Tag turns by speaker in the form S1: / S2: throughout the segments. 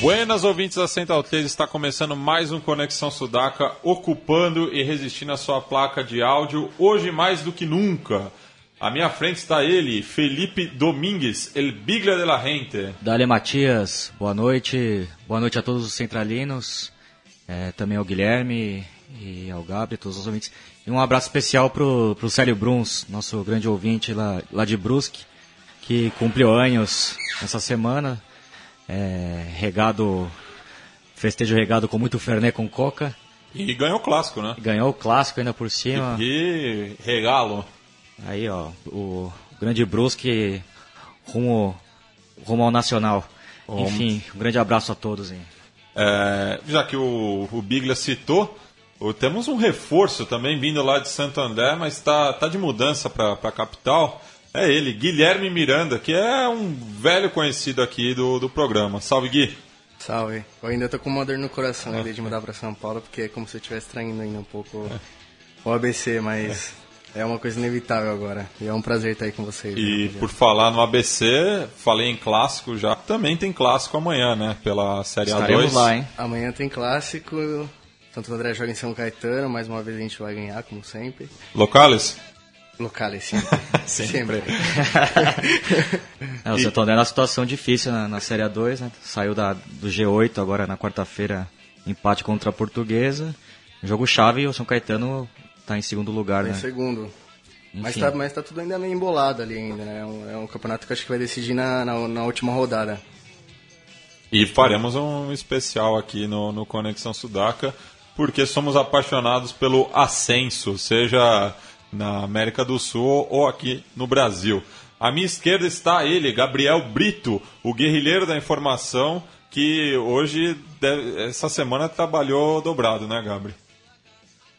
S1: Buenas ouvintes da Central 3, está começando mais um Conexão Sudaca, ocupando e resistindo a sua placa de áudio, hoje mais do que nunca. À minha frente está ele, Felipe Domingues, El Biglia de la Gente.
S2: Dale Matias, boa noite, boa noite a todos os centralinos, é, também ao Guilherme e ao Gabriel, todos os ouvintes. E um abraço especial pro, pro Célio Bruns, nosso grande ouvinte lá, lá de Brusque, que cumpriu anos essa semana, é, regado, festejo regado com muito Fernet com coca.
S1: E ganhou o clássico, né?
S2: Ganhou o clássico ainda por cima.
S1: E, e regalo.
S2: Aí, ó, o grande Brusque rumo, rumo ao Nacional. Enfim, um grande abraço a todos. Hein?
S1: É, já que o, o Biglia citou, temos um reforço também vindo lá de Santo André, mas está tá de mudança para a capital. É ele, Guilherme Miranda, que é um velho conhecido aqui do, do programa. Salve, Gui.
S3: Salve. Eu ainda tô com uma dor no coração é. de mudar para São Paulo, porque é como se eu estivesse traindo ainda um pouco o ABC, mas é. é. uma coisa inevitável agora. E é um prazer estar aí com vocês.
S1: E né, por falar no ABC, falei em clássico já. Também tem clássico amanhã, né? Pela Série
S2: Estaremos
S1: A2.
S2: lá, hein?
S3: Amanhã tem clássico. Santo André joga em São Caetano, mais uma vez a gente vai ganhar, como sempre.
S1: Locales?
S3: Locales, sempre.
S1: sempre.
S2: é, o Santo André é uma situação difícil na, na Série A2, né? Saiu da, do G8 agora na quarta-feira, empate contra a Portuguesa. Jogo chave e o São Caetano está em segundo lugar, tá
S3: né?
S2: Em
S3: segundo. Mas tá, mas tá tudo ainda meio embolado ali ainda, né? É um, é um campeonato que acho que vai decidir na, na, na, última rodada.
S1: E faremos um especial aqui no, no Conexão Sudaca, porque somos apaixonados pelo ascenso, seja na América do Sul ou aqui no Brasil. À minha esquerda está ele, Gabriel Brito, o guerrilheiro da informação, que hoje, essa semana, trabalhou dobrado, né, Gabriel?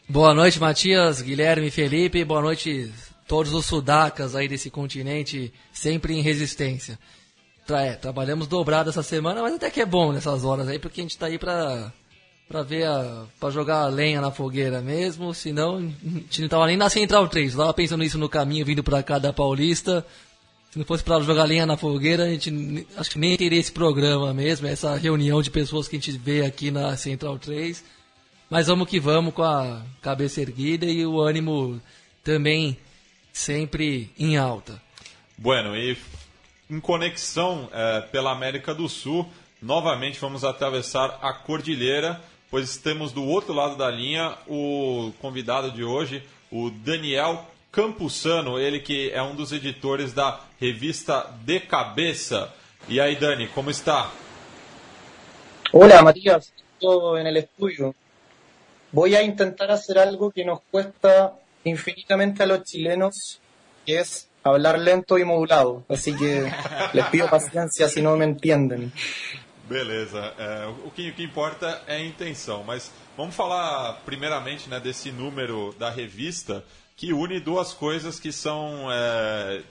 S4: Boa noite, Matias, Guilherme, Felipe, boa noite todos os sudacas aí desse continente, sempre em resistência. Tra é, trabalhamos dobrado essa semana, mas até que é bom nessas horas aí, porque a gente está aí para pra ver a, pra jogar a lenha na fogueira mesmo, senão a gente não tava nem na Central 3, tava pensando nisso no caminho vindo pra cá da Paulista. Se não fosse para jogar lenha na fogueira, a gente acho que nem teria esse programa mesmo, essa reunião de pessoas que a gente vê aqui na Central 3. Mas vamos que vamos com a cabeça erguida e o ânimo também sempre em alta.
S1: Bueno, e em conexão é, pela América do Sul, novamente vamos atravessar a cordilheira pois temos do outro lado da linha o convidado de hoje, o Daniel Campusano, ele que é um dos editores da revista De Cabeça. E aí, Dani, como está?
S5: Hola, Matías, estou en. Voy a intentar hacer algo que nos cuesta infinitamente a los chilenos, que es hablar lento y modulado. Así que les pido paciencia si no me entienden.
S1: Beleza. É, o, que, o, que, importa é a intenção. Mas vamos falar primeiramente né, desse número da revista que une duas coisas que são é,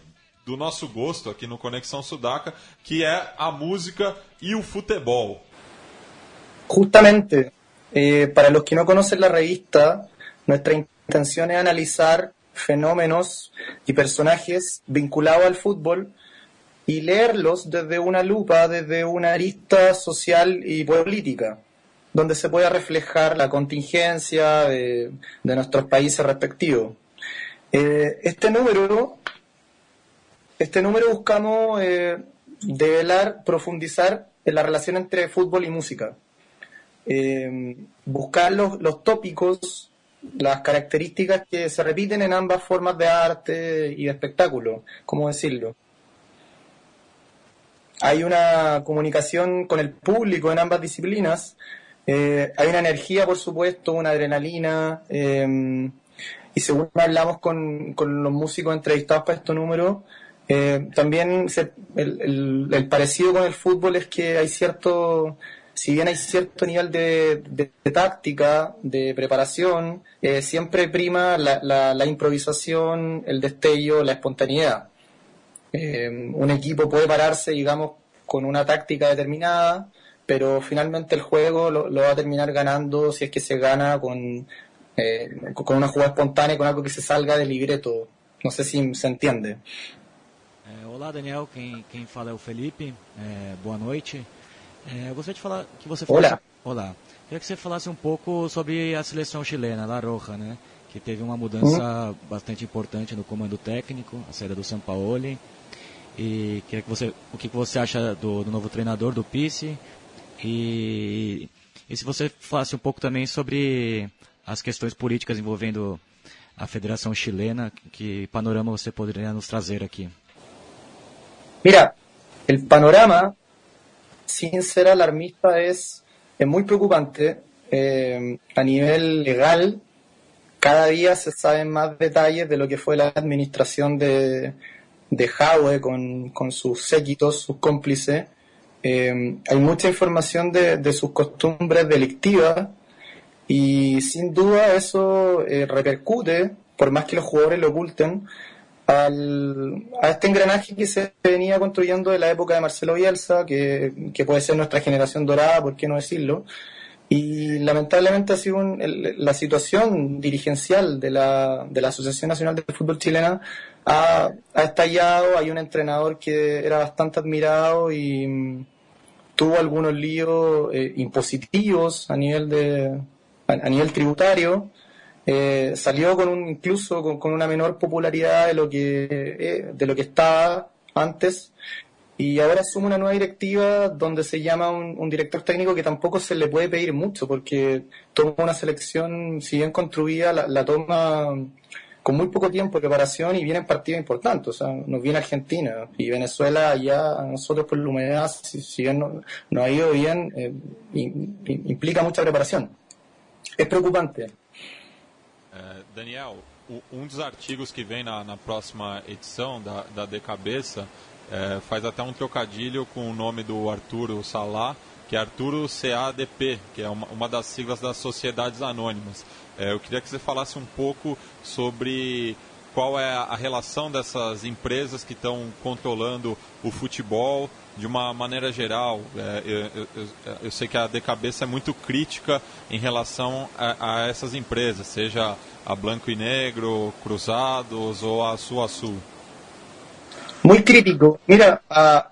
S1: do nosso gosto aqui no Conexão Sudaca, que é a música e o futebol.
S5: Justamente, eh, para los que no conocen la revista, nuestra intención es analizar fenómenos y personajes vinculados al fútbol y leerlos desde una lupa, desde una arista social y política, donde se pueda reflejar la contingencia de, nuestros países respectivos. Eh, este número, este número buscamos eh, develar, profundizar en la relación entre fútbol y música. Eh, buscar los, los tópicos, las características que se repiten en ambas formas de arte y de espectáculo, ¿cómo decirlo? Hay una comunicación con el público en ambas disciplinas, eh, hay una energía, por supuesto, una adrenalina, em, y según hablamos con, con, los músicos entrevistados para este número, eh, también el, el, parecido con el fútbol es que hay cierto, si bien hay cierto nivel de, de, táctica, de preparación, eh, siempre prima la, la, improvisación, el destello, la espontaneidad. Eh, un equipo puede pararse, digamos, con una táctica determinada, pero finalmente el juego lo, va a terminar ganando si es que se gana con, eh, con una jugada espontánea, con algo que se salga del libreto. No sé si se entiende.
S2: Olá, Daniel. Quem, quem fala é o Felipe. É, boa noite. É, eu gostaria de falar que você falasse...
S5: Olá.
S2: Olá. Queria que você falasse um pouco sobre a seleção chilena, La Roja, né? Que teve uma mudança bastante importante no comando técnico, a saída do Sampaoli. E queria que você, o que você acha do, do novo treinador, do Pisse. E, e se você falasse um pouco também sobre as questões políticas envolvendo a Federação Chilena, que panorama você poderia nos trazer aqui?
S5: Mira, el panorama, sin ser alarmista, es, es muy preocupante. Eh, a nivel legal, cada día se saben más detalles de lo que fue la administración de, de con, con sus séquitos, sus cómplices. Eh, hay mucha información de, de, sus costumbres delictivas y sin duda eso eh, repercute, por más que los jugadores lo oculten, al, a este engranaje que se venía construyendo de la época de Marcelo Bielsa, que, puede ser nuestra generación dorada, por qué no decirlo. Y lamentablemente ha sido la situación dirigencial de la, de la Asociación Nacional de Fútbol Chilena ha, estallado. Hay un entrenador que era bastante admirado y mm, tuvo algunos líos eh, impositivos a nivel de a nivel tributario eh, salió con un, incluso con, una menor popularidad de lo que eh, de lo que estaba antes y ahora asume una nueva directiva donde se llama un, director técnico que tampoco se le puede pedir mucho porque toma una selección si bien construida la, toma con muy poco tiempo de preparación y vienen partidos importantes, o sea, nos viene Argentina y Venezuela ya nosotros por la humedad, si, bien no, ha ido bien, eh, implica mucha preparación. Es preocupante.
S1: Daniel, um dos artigos que vem na, na próxima edição da, da De Cabeça é, faz até um trocadilho com o nome do Arturo Salá, que é Arturo CADP, que é uma, uma das siglas das Sociedades Anônimas. É, eu queria que você falasse um pouco sobre qual é a relação dessas empresas que estão controlando o futebol de uma maneira geral. É, eu, eu, eu, sei que a De Cabeça é muito crítica em relação a, a essas empresas, seja a Blanco y Negro, Cruzados o a Azul Azul?
S5: Muy crítico. Mira, a,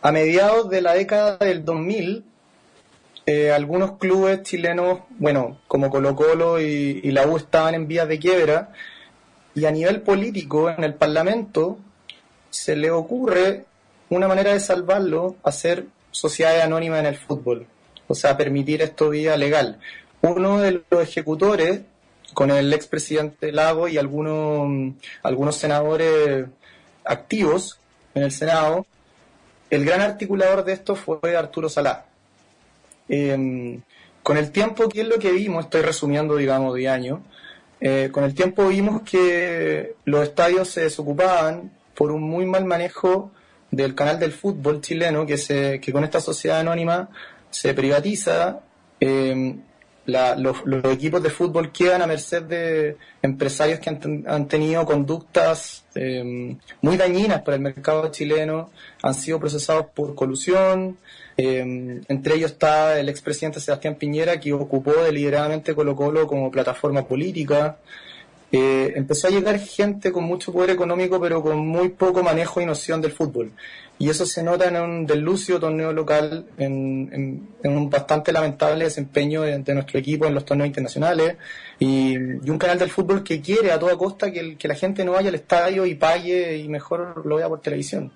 S5: a mediados de la década del 2000, eh, algunos clubes chilenos, bueno, como Colo Colo y, y, la U estaban en vías de quiebra, y a nivel político, en el Parlamento, se le ocurre una manera de salvarlo, hacer sociedades anónimas en el fútbol, o sea, permitir esto vía legal. Uno de los ejecutores con el expresidente Lago y algunos, algunos senadores activos en el Senado, el gran articulador de esto fue Arturo Salá. Em, con el tiempo, ¿qué es lo que vimos? Estoy resumiendo, digamos, de año. Eh, con el tiempo vimos que los estadios se desocupaban por un muy mal manejo del canal del fútbol chileno, que, se, que con esta sociedad anónima se privatiza. Em, los, equipos de fútbol quedan a merced de empresarios que han, tenido conductas em, muy dañinas para el mercado chileno, han sido procesados por colusión. Em, entre ellos está el expresidente Sebastián Piñera, que ocupó deliberadamente Colo Colo como plataforma política. Eh, empezó a llegar gente con mucho poder económico, pero con muy poco manejo y noción del fútbol y eso se nota en un delucio torneo local, en, un bastante lamentable desempeño de, nuestro equipo en los torneos internacionales y, un canal del fútbol que quiere a toda costa que, la gente no vaya al estadio y pague y mejor lo vea por televisión.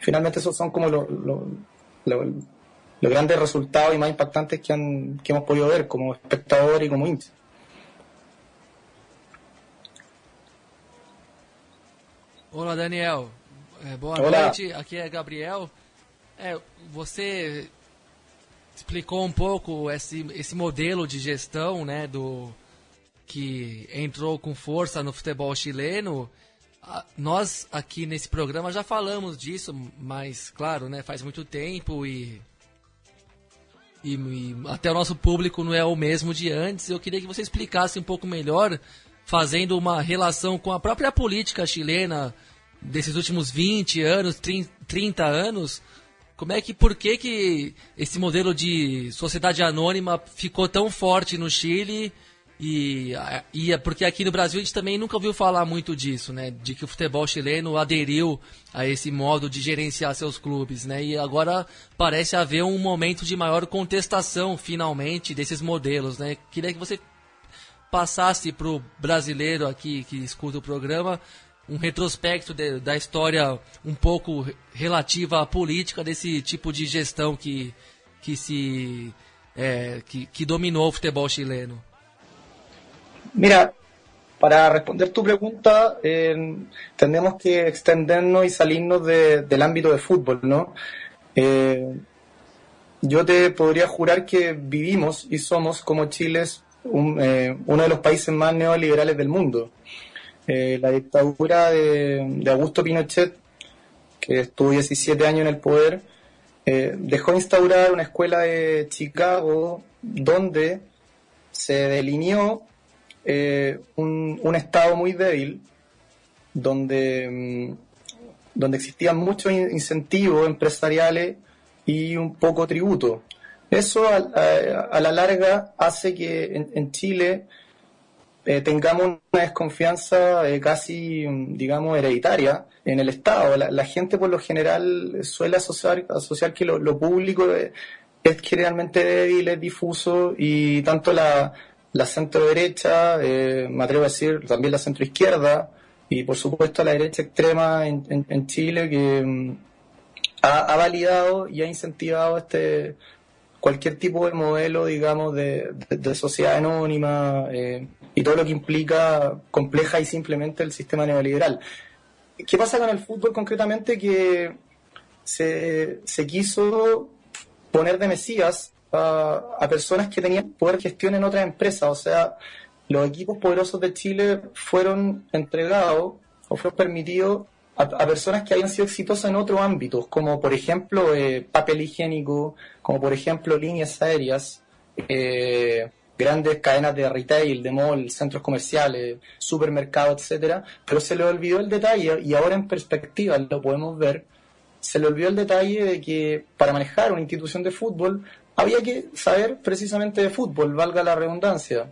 S5: Finalmente esos son como los grandes resultados y más impactantes que, han, que hemos podido ver como espectador y como hincha.
S4: Hola Daniel, É, boa Olá. noite, aqui é Gabriel. É, você explicou um pouco esse, esse modelo de gestão, né, do que entrou com força no futebol chileno. Nós aqui nesse programa já falamos disso, mas claro, né, faz muito tempo e e, e, até o nosso público não é o mesmo de antes. Eu queria que você explicasse um pouco melhor, fazendo uma relação com a própria política chilena desses últimos 20 anos, 30 anos. Como é que, por que, que esse modelo de sociedade anônima ficou tão forte no Chile e, e é porque aqui no Brasil a gente também nunca ouviu falar muito disso, né? De que o futebol chileno aderiu a esse modo de gerenciar seus clubes, né? E agora parece haver um momento de maior contestação, finalmente, desses modelos, né? Queria que você passasse para o brasileiro aqui que escuta o programa um retrospecto de, da história um pouco relativa à política desse tipo de gestão que, que se é, que, que dominou o futebol chileno.
S5: Mira, para responder tu pregunta, eh, que extendernos y salirnos del ámbito de fútbol, ¿no? Eh, yo te podría jurar que vivimos y somos, como Chile, eh, uno de los países más neoliberales del mundo. la dictadura de, Augusto Pinochet, que estuvo 17 años en el poder, dejó instaurar una escuela de Chicago donde se delineó eh, un, Estado muy débil, donde, mm, donde existían muchos incentivos empresariales y un poco tributo. Eso a, la larga hace que en, Chile eh, tengamos una desconfianza eh, casi, mm, digamos, hereditaria en el Estado. La, gente por lo general suele asociar, asociar que lo, público es, es generalmente débil, es difuso y tanto la, la centro derecha, eh, me atrevo a decir también la centro izquierda y por supuesto la derecha extrema en, Chile que mm, ha, validado y ha incentivado este cualquier tipo de modelo, digamos, de, sociedad anónima eh, y todo lo que implica compleja y simplemente el sistema neoliberal. ¿Qué pasa con el fútbol concretamente? Que se, se quiso poner de Mesías a, personas que tenían poder gestión en otras empresas. O sea, los equipos poderosos de Chile fueron entregados o fueron permitidos a, personas que habían sido exitosas en otros ámbitos, como por ejemplo eh, papel higiénico, como por ejemplo líneas aéreas, eh, grandes cadenas de retail, de mall, centros comerciales, supermercados, etcétera, pero se le olvidó el detalle y ahora en perspectiva lo podemos ver. Se le olvidó el detalle de que para manejar una institución de fútbol había que saber precisamente de fútbol, valga la redundancia,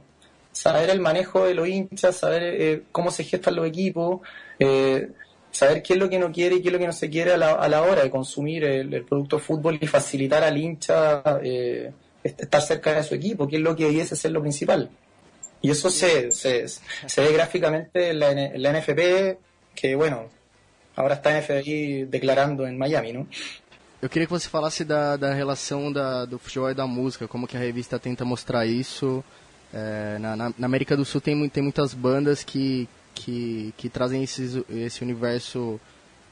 S5: saber el manejo de los hinchas, saber eh, cómo se gestan los equipos, eh, saber qué es lo que no quiere y qué es lo que no se quiere a la, a la hora de consumir el, producto fútbol y facilitar al hincha eh, estar cerca de su equipo, que es lo que debiese ser lo principal. Y eso se, se, se ve gráficamente en la, en la NFP, que bueno, ahora está NFI declarando en Miami, ¿no?
S3: Eu queria que você falasse da, da relação da, do futebol e da música, como que a revista tenta mostrar isso. É, na, na, América do Sul tem, tem muitas bandas que, que, que trazem esses, esse universo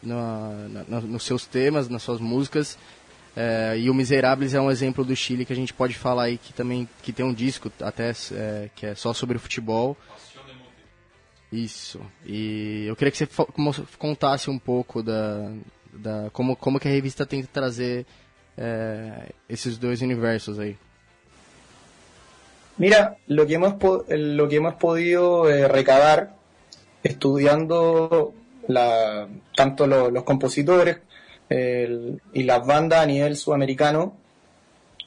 S3: na, na, nos seus temas, nas suas músicas. É, e o Miserables é um exemplo do Chile que a gente pode falar aí que também que tem um disco até é, que é só sobre o futebol. Isso. E eu queria que você contasse um pouco da, da como, como que a revista tenta trazer eh, esos dos universos ahí.
S5: Mira, lo que hemos, lo que hemos podido eh, recabar estudiando la, tanto los compositores y las bandas a nivel sudamericano,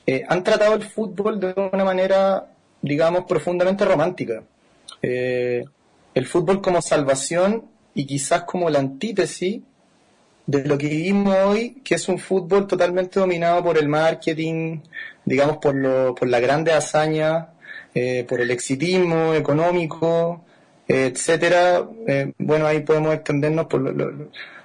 S5: eh, han tratado el fútbol de una manera, digamos, profundamente romántica. el fútbol como salvación y quizás como la antítesis de lo que vivimos hoy, que es un fútbol totalmente dominado por el marketing, digamos, por, lo, por la grande hazaña, eh, por el exitismo económico, etcétera. Eh, bueno, ahí podemos extendernos por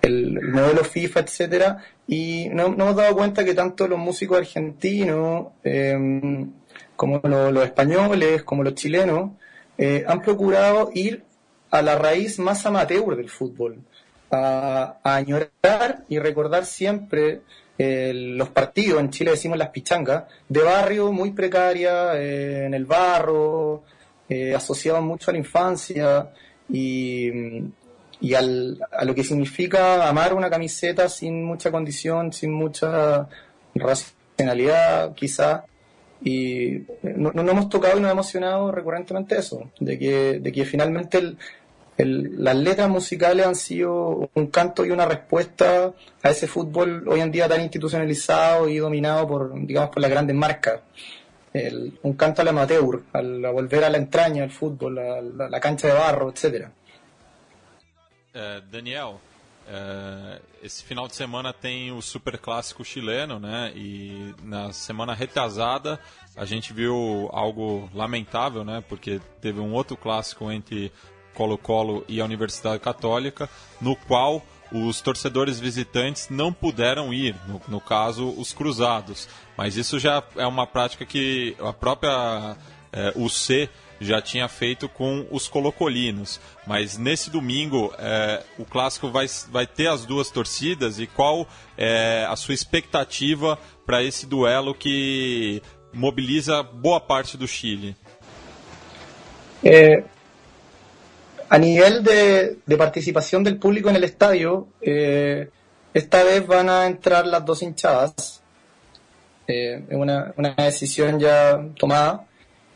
S5: el, modelo FIFA, etcétera. Y no, nos hemos dado cuenta que tanto los músicos argentinos, em, como los españoles, como los chilenos, eh, han procurado ir a la raíz más amateur del fútbol a, añorar y recordar siempre eh, los partidos, en Chile decimos las pichangas, de barrio muy precaria, en el barro, eh, mucho a la infancia y, y al, a lo que significa amar una camiseta sin mucha condición, sin mucha racionalidad quizá. y no, no hemos tocado y nos ha emocionado recurrentemente eso, de que, de que finalmente las letras musicales han sido un canto y una respuesta a ese fútbol hoy en día tan institucionalizado y dominado por, digamos, por las grandes marcas. Un canto al amateur, al, a volver a la entraña del fútbol, a la, cancha de barro, etcétera.
S1: Eh, Daniel, eh, esse final de semana tem o super clássico chileno, né? E na semana retrasada a gente viu algo lamentável, né? Porque teve um outro clássico entre Colo-Colo e a Universidade Católica, no qual os torcedores visitantes não puderam ir, no, no, caso, os cruzados. Mas isso já é uma prática que a própria é, UC já tinha feito com os colocolinos. Mas nesse domingo é, o clássico vai, vai ter as duas torcidas e qual é a sua expectativa para esse duelo que mobiliza boa parte do Chile?
S5: É, A nivel de, participación del público en el estadio, eh, esta vez van a entrar las dos hinchadas. Eh, es una, decisión ya tomada.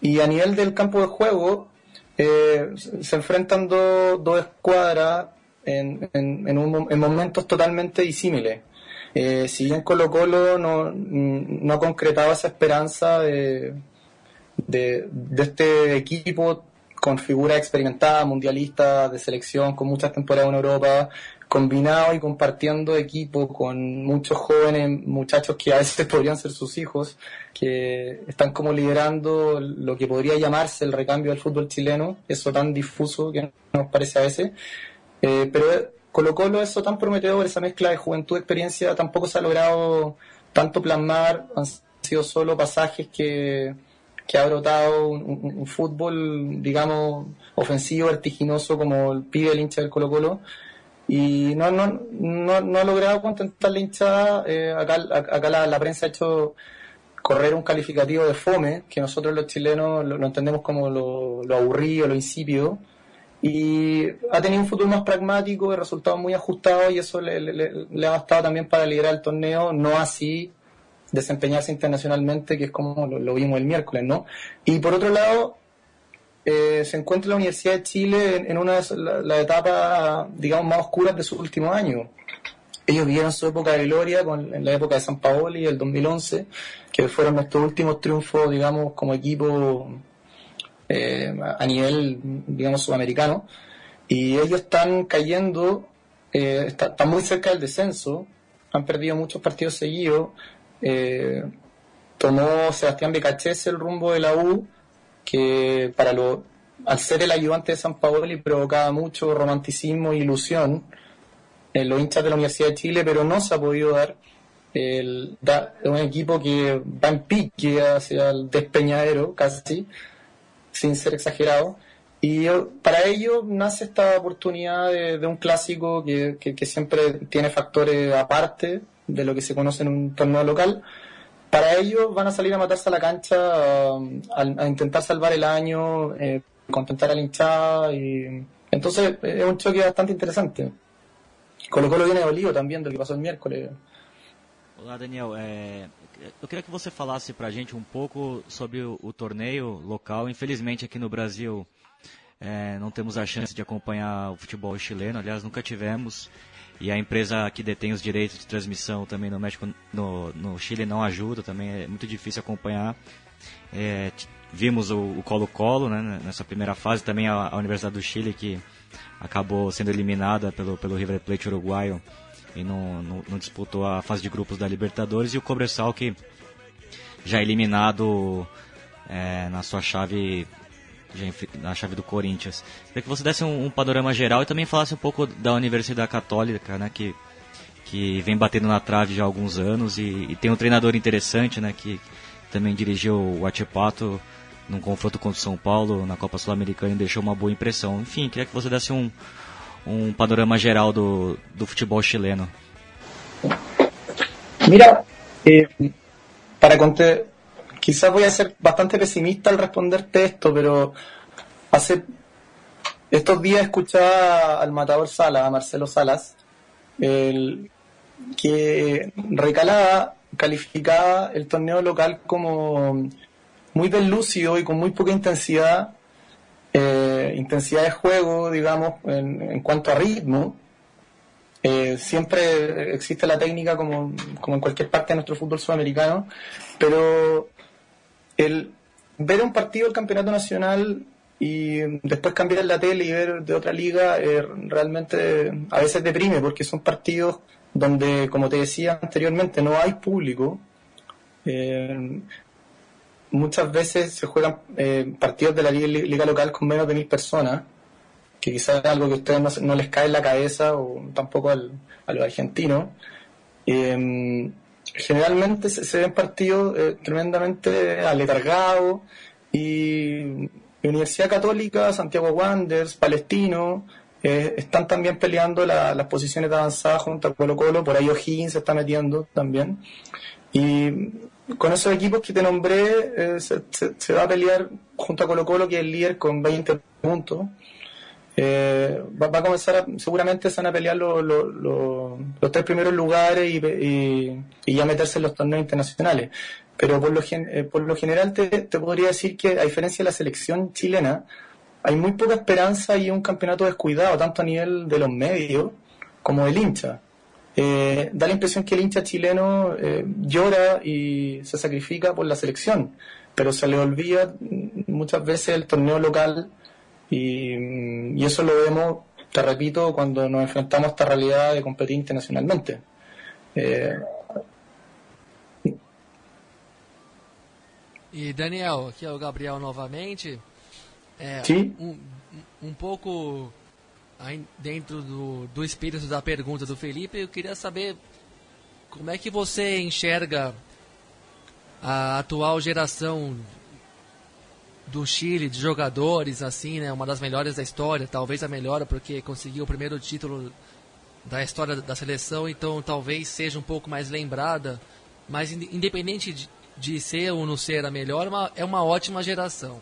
S5: Y a nivel del campo de juego, eh, se enfrentan dos escuadras en, en, momentos totalmente disímiles. si bien Colo Colo no, no ha concretado esa esperanza de, de, de este equipo con figuras experimentadas, mundialistas de selección, con muchas temporadas en Europa, combinado y compartiendo equipo con muchos jóvenes muchachos que a veces podrían ser sus hijos, que están como liderando lo que podría llamarse el recambio del fútbol chileno, eso tan difuso que nos parece a veces. Eh, pero Colo Colo, eso tan prometedor, esa mezcla de juventud y experiencia, tampoco se ha logrado tanto plasmar, han sido solo pasajes que que ha brotado un, fútbol, digamos, ofensivo, vertiginoso, como el pide el hincha del Colo Colo. Y no, no, no, ha logrado contentar la hinchada. Eh, acá acá la, prensa ha hecho correr un calificativo de fome, que nosotros los chilenos lo, entendemos como lo, lo, aburrido, lo insípido. Y ha tenido un futuro más pragmático, de resultados muy ajustados, y eso le, le, le ha bastado también para liderar el torneo, no así desempeñarse internacionalmente, que es como lo, vimos el miércoles, ¿no? Y por otro lado, eh, se encuentra la Universidad de Chile en, una de las etapas, digamos, más oscuras de su último año. Ellos vivieron su época de gloria con, en la época de San Paoli, el 2011, que fueron nuestros últimos triunfos, digamos, como equipo eh, a nivel, digamos, sudamericano. Y ellos están cayendo, eh, están muy cerca del descenso, han perdido muchos partidos seguidos, eh, tomó Sebastián Becachese el rumbo de la U, que para lo, al ser el ayudante de San Paolo provocaba mucho romanticismo e ilusión en los hinchas de la Universidad de Chile, pero no se ha podido dar el, un equipo que va en pique hacia el despeñadero casi, sin ser exagerado. Y para ello nace esta oportunidad de, un clásico que, siempre tiene factores aparte, de lo que se conoce en un torneo local. Para ello van a salir a matarse a la cancha um, a, intentar salvar el año, eh, contentar al hinchada y entonces es un choque bastante interessante. Colo Colo viene dolido também do que passou no miércoles.
S2: Olá, Daniel. É, eu queria que você falasse para a gente um pouco sobre o, o, torneio local. Infelizmente, aqui no Brasil, é, não temos a chance de acompanhar o futebol chileno. Aliás, nunca tivemos. E a empresa que detém os direitos de transmissão também no México, no, no Chile não ajuda, também é muito difícil acompanhar. É, vimos o Colo-Colo né, nessa primeira fase, também a, a, Universidade do Chile que acabou sendo eliminada pelo, pelo River Plate uruguaio e não, não, não disputou a fase de grupos da Libertadores e o Cobressal que já eliminado é, na sua chave na chave do Corinthians. Queria que você desse um, um, panorama geral e também falasse um pouco da Universidade Católica, né, que, que vem batendo na trave já há alguns anos e, e tem um treinador interessante, né, que também dirigiu o Atipato num confronto contra o São Paulo na Copa Sul-Americana e deixou uma boa impressão. Enfim, queria que você desse um, um panorama geral do, do futebol chileno.
S5: Mira, eh, para, contar quizás voy a ser bastante pesimista al responderte esto, pero hace estos días escuchaba al matador Sala, a Marcelo Salas, que recalaba, calificaba el torneo local como muy deslúcido y con muy poca intensidad, eh, intensidad de juego, digamos, en, en cuanto a ritmo. Eh, siempre existe la técnica como en cualquier parte de nuestro fútbol sudamericano, pero el ver un partido del campeonato nacional y después cambiar la tele y ver de otra liga eh, realmente a veces deprime porque son partidos donde, como te decía anteriormente, no hay público. Eh, muchas veces se juegan eh, partidos de la liga, local con menos de mil personas que quizás es algo que a ustedes no, les cae en la cabeza o tampoco al, a los argentinos. Eh, generalmente se, ven partidos eh, tremendamente aletargados y Universidad Católica, Santiago Wanderers, Palestino, eh, están también peleando las posiciones de avanzada junto a Colo Colo, por ahí O'Higgins se está metiendo también. Y con esos equipos que te nombré, se, se, va a pelear junto a Colo Colo, que es el líder con 20 puntos. Eh, va, a comenzar, seguramente se van a pelear los tres primeros lugares y, ya meterse en los torneos internacionales. Pero por lo, eh, por lo general te, podría decir que, a diferencia de la selección chilena, hay muy poca esperanza y un campeonato descuidado, tanto a nivel de los medios como del hincha. Eh, da la impresión que el hincha chileno llora y se sacrifica por la selección, pero se le olvida muchas veces el torneo local y, eso lo vemos, te repito, cuando nos enfrentamos a esta realidad de competir internacionalmente. Eh,
S4: e Daniel, aqui é o Gabriel novamente. É,
S5: Sim.
S4: Um, um pouco dentro do, do espírito da pergunta do Felipe, eu queria saber como é que você enxerga a atual geração do Chile, de jogadores, assim, né? Uma das melhores da história, talvez a melhor, porque conseguiu o primeiro título da história da seleção, então talvez seja um pouco mais lembrada. Mas independente de, de ser ou não ser a melhor, uma, é uma ótima geração.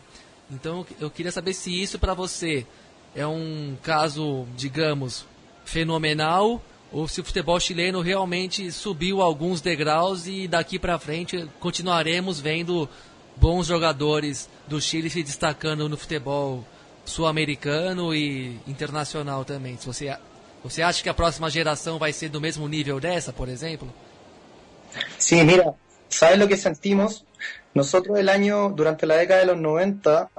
S4: Então eu queria saber se isso para você é um caso, digamos, fenomenal ou se o futebol chileno realmente subiu alguns degraus e daqui para frente continuaremos vendo bons jogadores do Chile se destacando no futebol sul-americano e internacional também. Você, você acha que a próxima geração vai ser do mesmo nível dessa, por exemplo?
S5: Sí, mira, ¿sabes lo que sentimos? Nosotros el durante la década de los 90,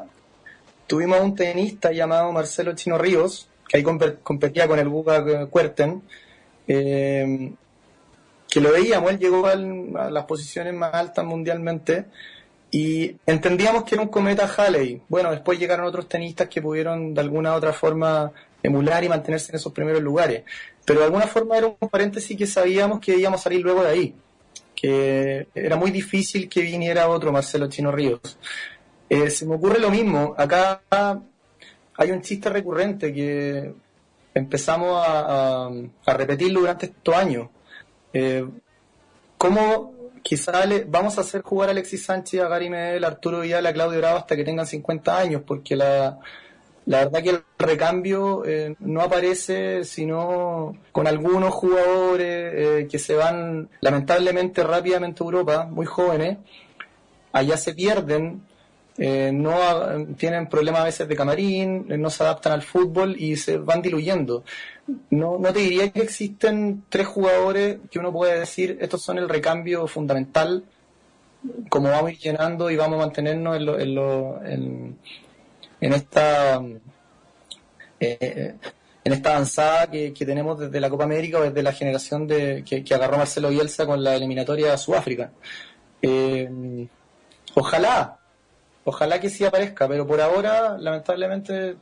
S5: tuvimos un tenista llamado Marcelo Chino Ríos, que ahí competía con el Guga Cuerten, eh, que lo veíamos, él llegó a las posiciones más altas mundialmente, y entendíamos que era un cometa Halley. Bueno, después llegaron otros tenistas que pudieron de alguna u otra forma emular y mantenerse en esos primeros lugares. Pero de alguna forma era un paréntesis que sabíamos que íbamos a salir luego de ahí. Que era muy difícil que viniera otro Marcelo Chino Ríos. Eh, se me ocurre lo mismo. Acá hay un chiste recurrente que empezamos a, repetirlo durante estos años. Eh, ¿Cómo quizá vamos a hacer jugar a Alexis Sánchez, a Gary Medel, a Arturo Vidal, a Claudio Bravo hasta que tengan 50 años, porque la, la verdad que el recambio eh, no aparece sino con algunos jugadores eh, que se van lamentablemente rápidamente a Europa, muy jóvenes, allá se pierden, eh, no tienen problemas a veces de camarín, no se adaptan al fútbol y se van diluyendo no, no te diría que existen tres jugadores que uno puede decir estos son el recambio fundamental, como vamos a ir llenando y vamos a mantenernos en, lo, en, lo, en, esta eh, en esta avanzada que, tenemos desde la Copa América o desde la generación de, que, agarró Marcelo Bielsa con la eliminatoria a Sudáfrica. Eh, ojalá, ojalá que sí aparezca, pero por ahora, lamentablemente,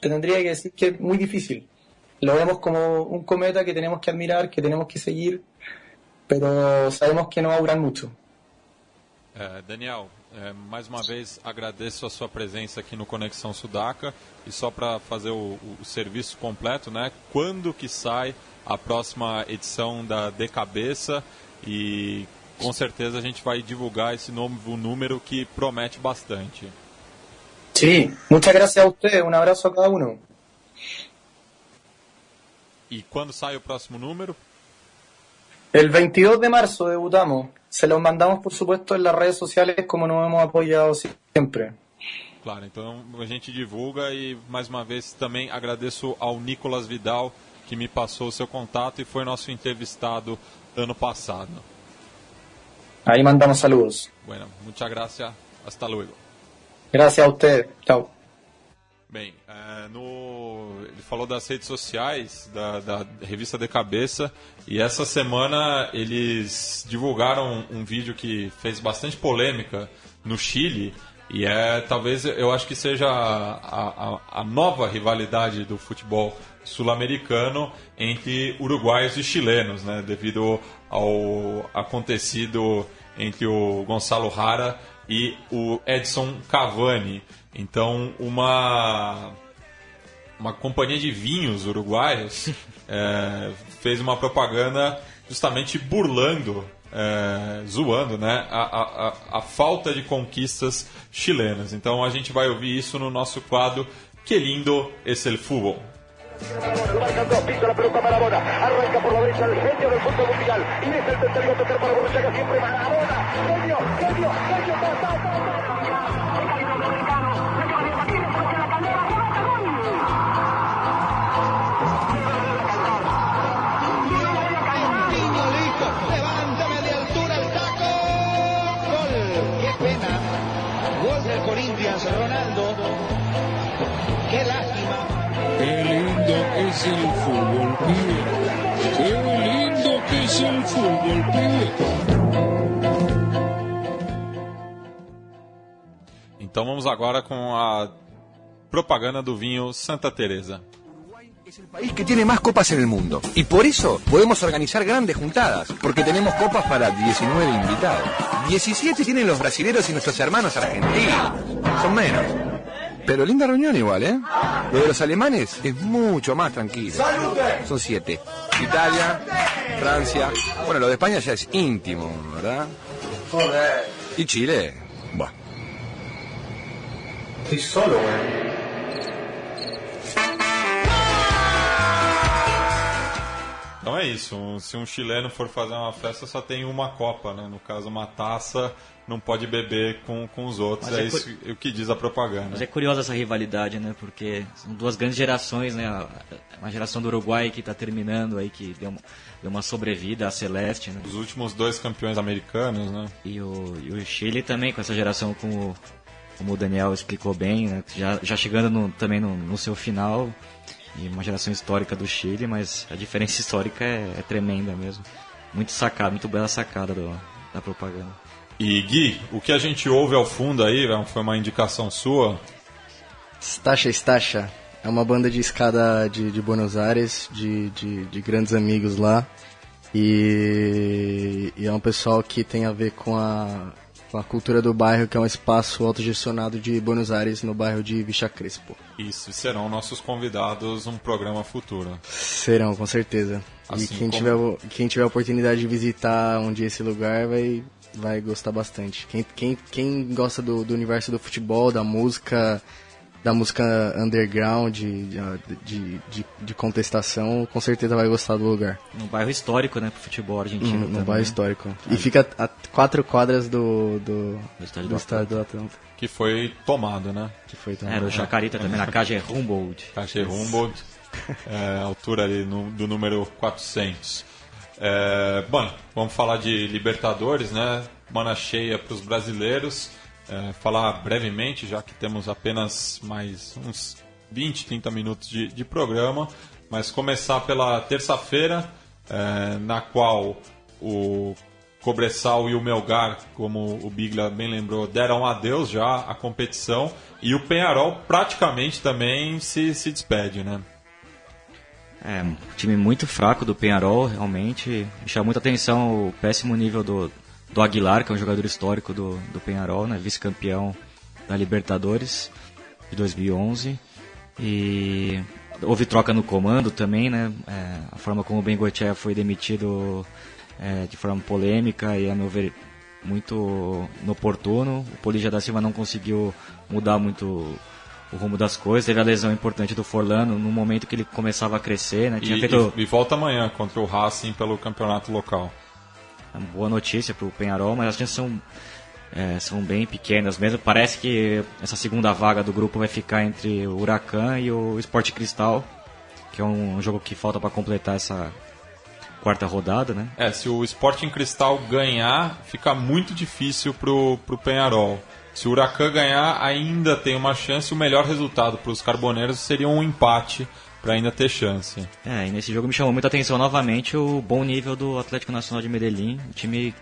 S5: te tendría que decir que es muy difícil lo vemos como un cometa que tenemos que admirar, que tenemos que seguir, pero sabemos que no va a durar mucho.
S1: É, Daniel, é, mais uma vez agradeço a sua presença aqui no Conexão Sudaca e só para fazer o, o, serviço completo, né? Quando que sai a próxima edição da De Cabeça e com certeza a gente vai divulgar esse novo número que promete bastante.
S5: Sim, muchas gracias a usted, um abraço a cada um.
S1: ¿Y cuándo sale el próximo número?
S5: El 22 de marzo debutamos. se los mandamos por supuesto en las redes sociales como nos hemos apoyado siempre.
S1: Claro, então a gente divulga e mais uma vez também agradeço ao Nicolas Vidal que me passou o seu contato e foi nosso entrevistado ano passado.
S5: Aí mandamos saludos.
S1: Bueno, muchas gracias. Hasta luego.
S5: Gracias a usted. Chao.
S1: Bem, é, no, ele falou das redes sociais, da, da, revista De Cabeça, e essa semana eles divulgaram um, um vídeo que fez bastante polêmica no Chile, e é talvez eu acho que seja a, a, a nova rivalidade do futebol sul-americano entre uruguaios e chilenos, né, devido ao acontecido entre o Gonçalo Rara e o Edson Cavani. Então, uma uma companhia de vinhos uruguaios é, fez uma propaganda justamente burlando, é, zoando né, a, a, a, falta de conquistas chilenas. Então a gente vai ouvir isso no nosso quadro Que lindo es el fútbol. Pisa la pelota Maradona, arranca por la derecha el genio del fútbol mundial, y es el tercero a tocar para Borruchaga siempre Maradona, genio, genio, genio,
S6: es el fútbol, pibe. Qué lindo que es el fútbol, pibe.
S1: Então vamos agora com a propaganda do vinho Santa Teresa.
S7: Es el país que tiene más copas en el mundo. Y por eso podemos organizar grandes juntadas. Porque tenemos copas para 19 invitados. 17 tienen los brasileros y nuestros hermanos argentinos. Son menos. Pero linda reunión igual, ¿eh? Lo de los alemanes es mucho más tranquilo. Son siete. Italia, Francia. Bueno, lo de España ya es íntimo, ¿verdad?
S5: Joder.
S7: Y Chile. Bueno.
S5: Estoy solo, güey.
S1: Então é isso. Se um chileno for fazer uma festa, só tem uma copa, né? No caso, uma taça, não pode beber com, com os outros.
S2: Mas
S1: é,
S2: é
S1: isso o que diz a propaganda.
S2: Mas é curiosa essa rivalidade, né? Porque são duas grandes gerações, né? Uma geração do Uruguai que está terminando aí, que deu uma, deu uma sobrevida à Celeste, né?
S1: Os últimos dois campeões americanos, né?
S2: E o, e o Chile também, com essa geração, como, como o Daniel explicou bem, né? Já, já chegando no- também no, no seu final. E uma geração histórica do Chile, mas a diferença histórica é, é tremenda mesmo. Muito sacada, muito bela sacada do- da propaganda.
S1: E Gui, o que a gente ouve ao fundo aí, né, foi uma indicação sua.
S3: Stacha Stacha é uma banda de escada de, de Buenos Aires, de, de, de grandes amigos lá. E, e é um pessoal que tem a ver com a, com a cultura do bairro, que é um espaço autogestionado de Buenos Aires, no bairro de Villa Crespo.
S1: Isso, serão nossos convidados num programa futuro.
S3: Serão, com certeza.
S1: Assim
S3: e quem,
S1: como-
S3: tiver, quem tiver a oportunidade de visitar um dia esse lugar vai, vai gostar bastante. Quem, quem, quem gosta do, do universo do futebol, da música, da música underground, de, de, de, de contestação, com certeza vai gostar do lugar.
S2: Um bairro histórico, né, pro futebol argentino
S3: No, no
S2: também.
S3: bairro histórico. E fica a quatro quadras do, do,
S2: Do estádio
S3: do do Atlanta.
S1: Que foi tomado, né?
S3: Que foi também.
S2: Era o Chacarita também, na Caja Humboldt.
S1: Caixa Humboldt, é, altura ali no- do número 400. É, bom, vamos falar de Libertadores, né? Mana cheia para os brasileiros. É, falar brevemente, já que temos apenas mais uns 20, 30 minutos de, de programa. Mas começar pela terça-feira, é, na qual o Cobressal e o Melgar, como o Bigla bem lembrou, deram adeus já à competição e o Penharol praticamente também se, se despede, né?
S2: É, um time muito fraco do Penharol, realmente. Me chama muita atenção o péssimo nível do, do Aguilar, que é um jogador histórico do, do Penharol, né, vice-campeão da Libertadores de 2011. E houve troca no comando também, né? É, a forma como o Bengoechea foi demitido é, de forma polêmica e, a meu ver, muito inoportuno. O Polija da Silva não conseguiu mudar muito o rumo das coisas. Teve a lesão importante do Forlano no momento que ele começava a crescer, né? Tinha
S1: E,
S2: feito...
S1: e- e volta amanhã contra o Racing pelo campeonato local.
S2: é uma boa notícia para o Penharol, mas as chances são, é, são bem pequenas mesmo. Parece que essa segunda vaga do grupo vai ficar entre o Huracan e o Sport Cristal, que é um, jogo que falta para completar essa quarta rodada, né?
S1: É, se o Sporting Cristal ganhar, fica muito difícil pro, pro Penharol. Se o Huracan ganhar, ainda tem uma chance. O melhor resultado para os carboneiros seria um empate para ainda ter chance.
S2: É, e nesse jogo me chamou muita atenção novamente o bom nível do Atlético Nacional de Medellín, um time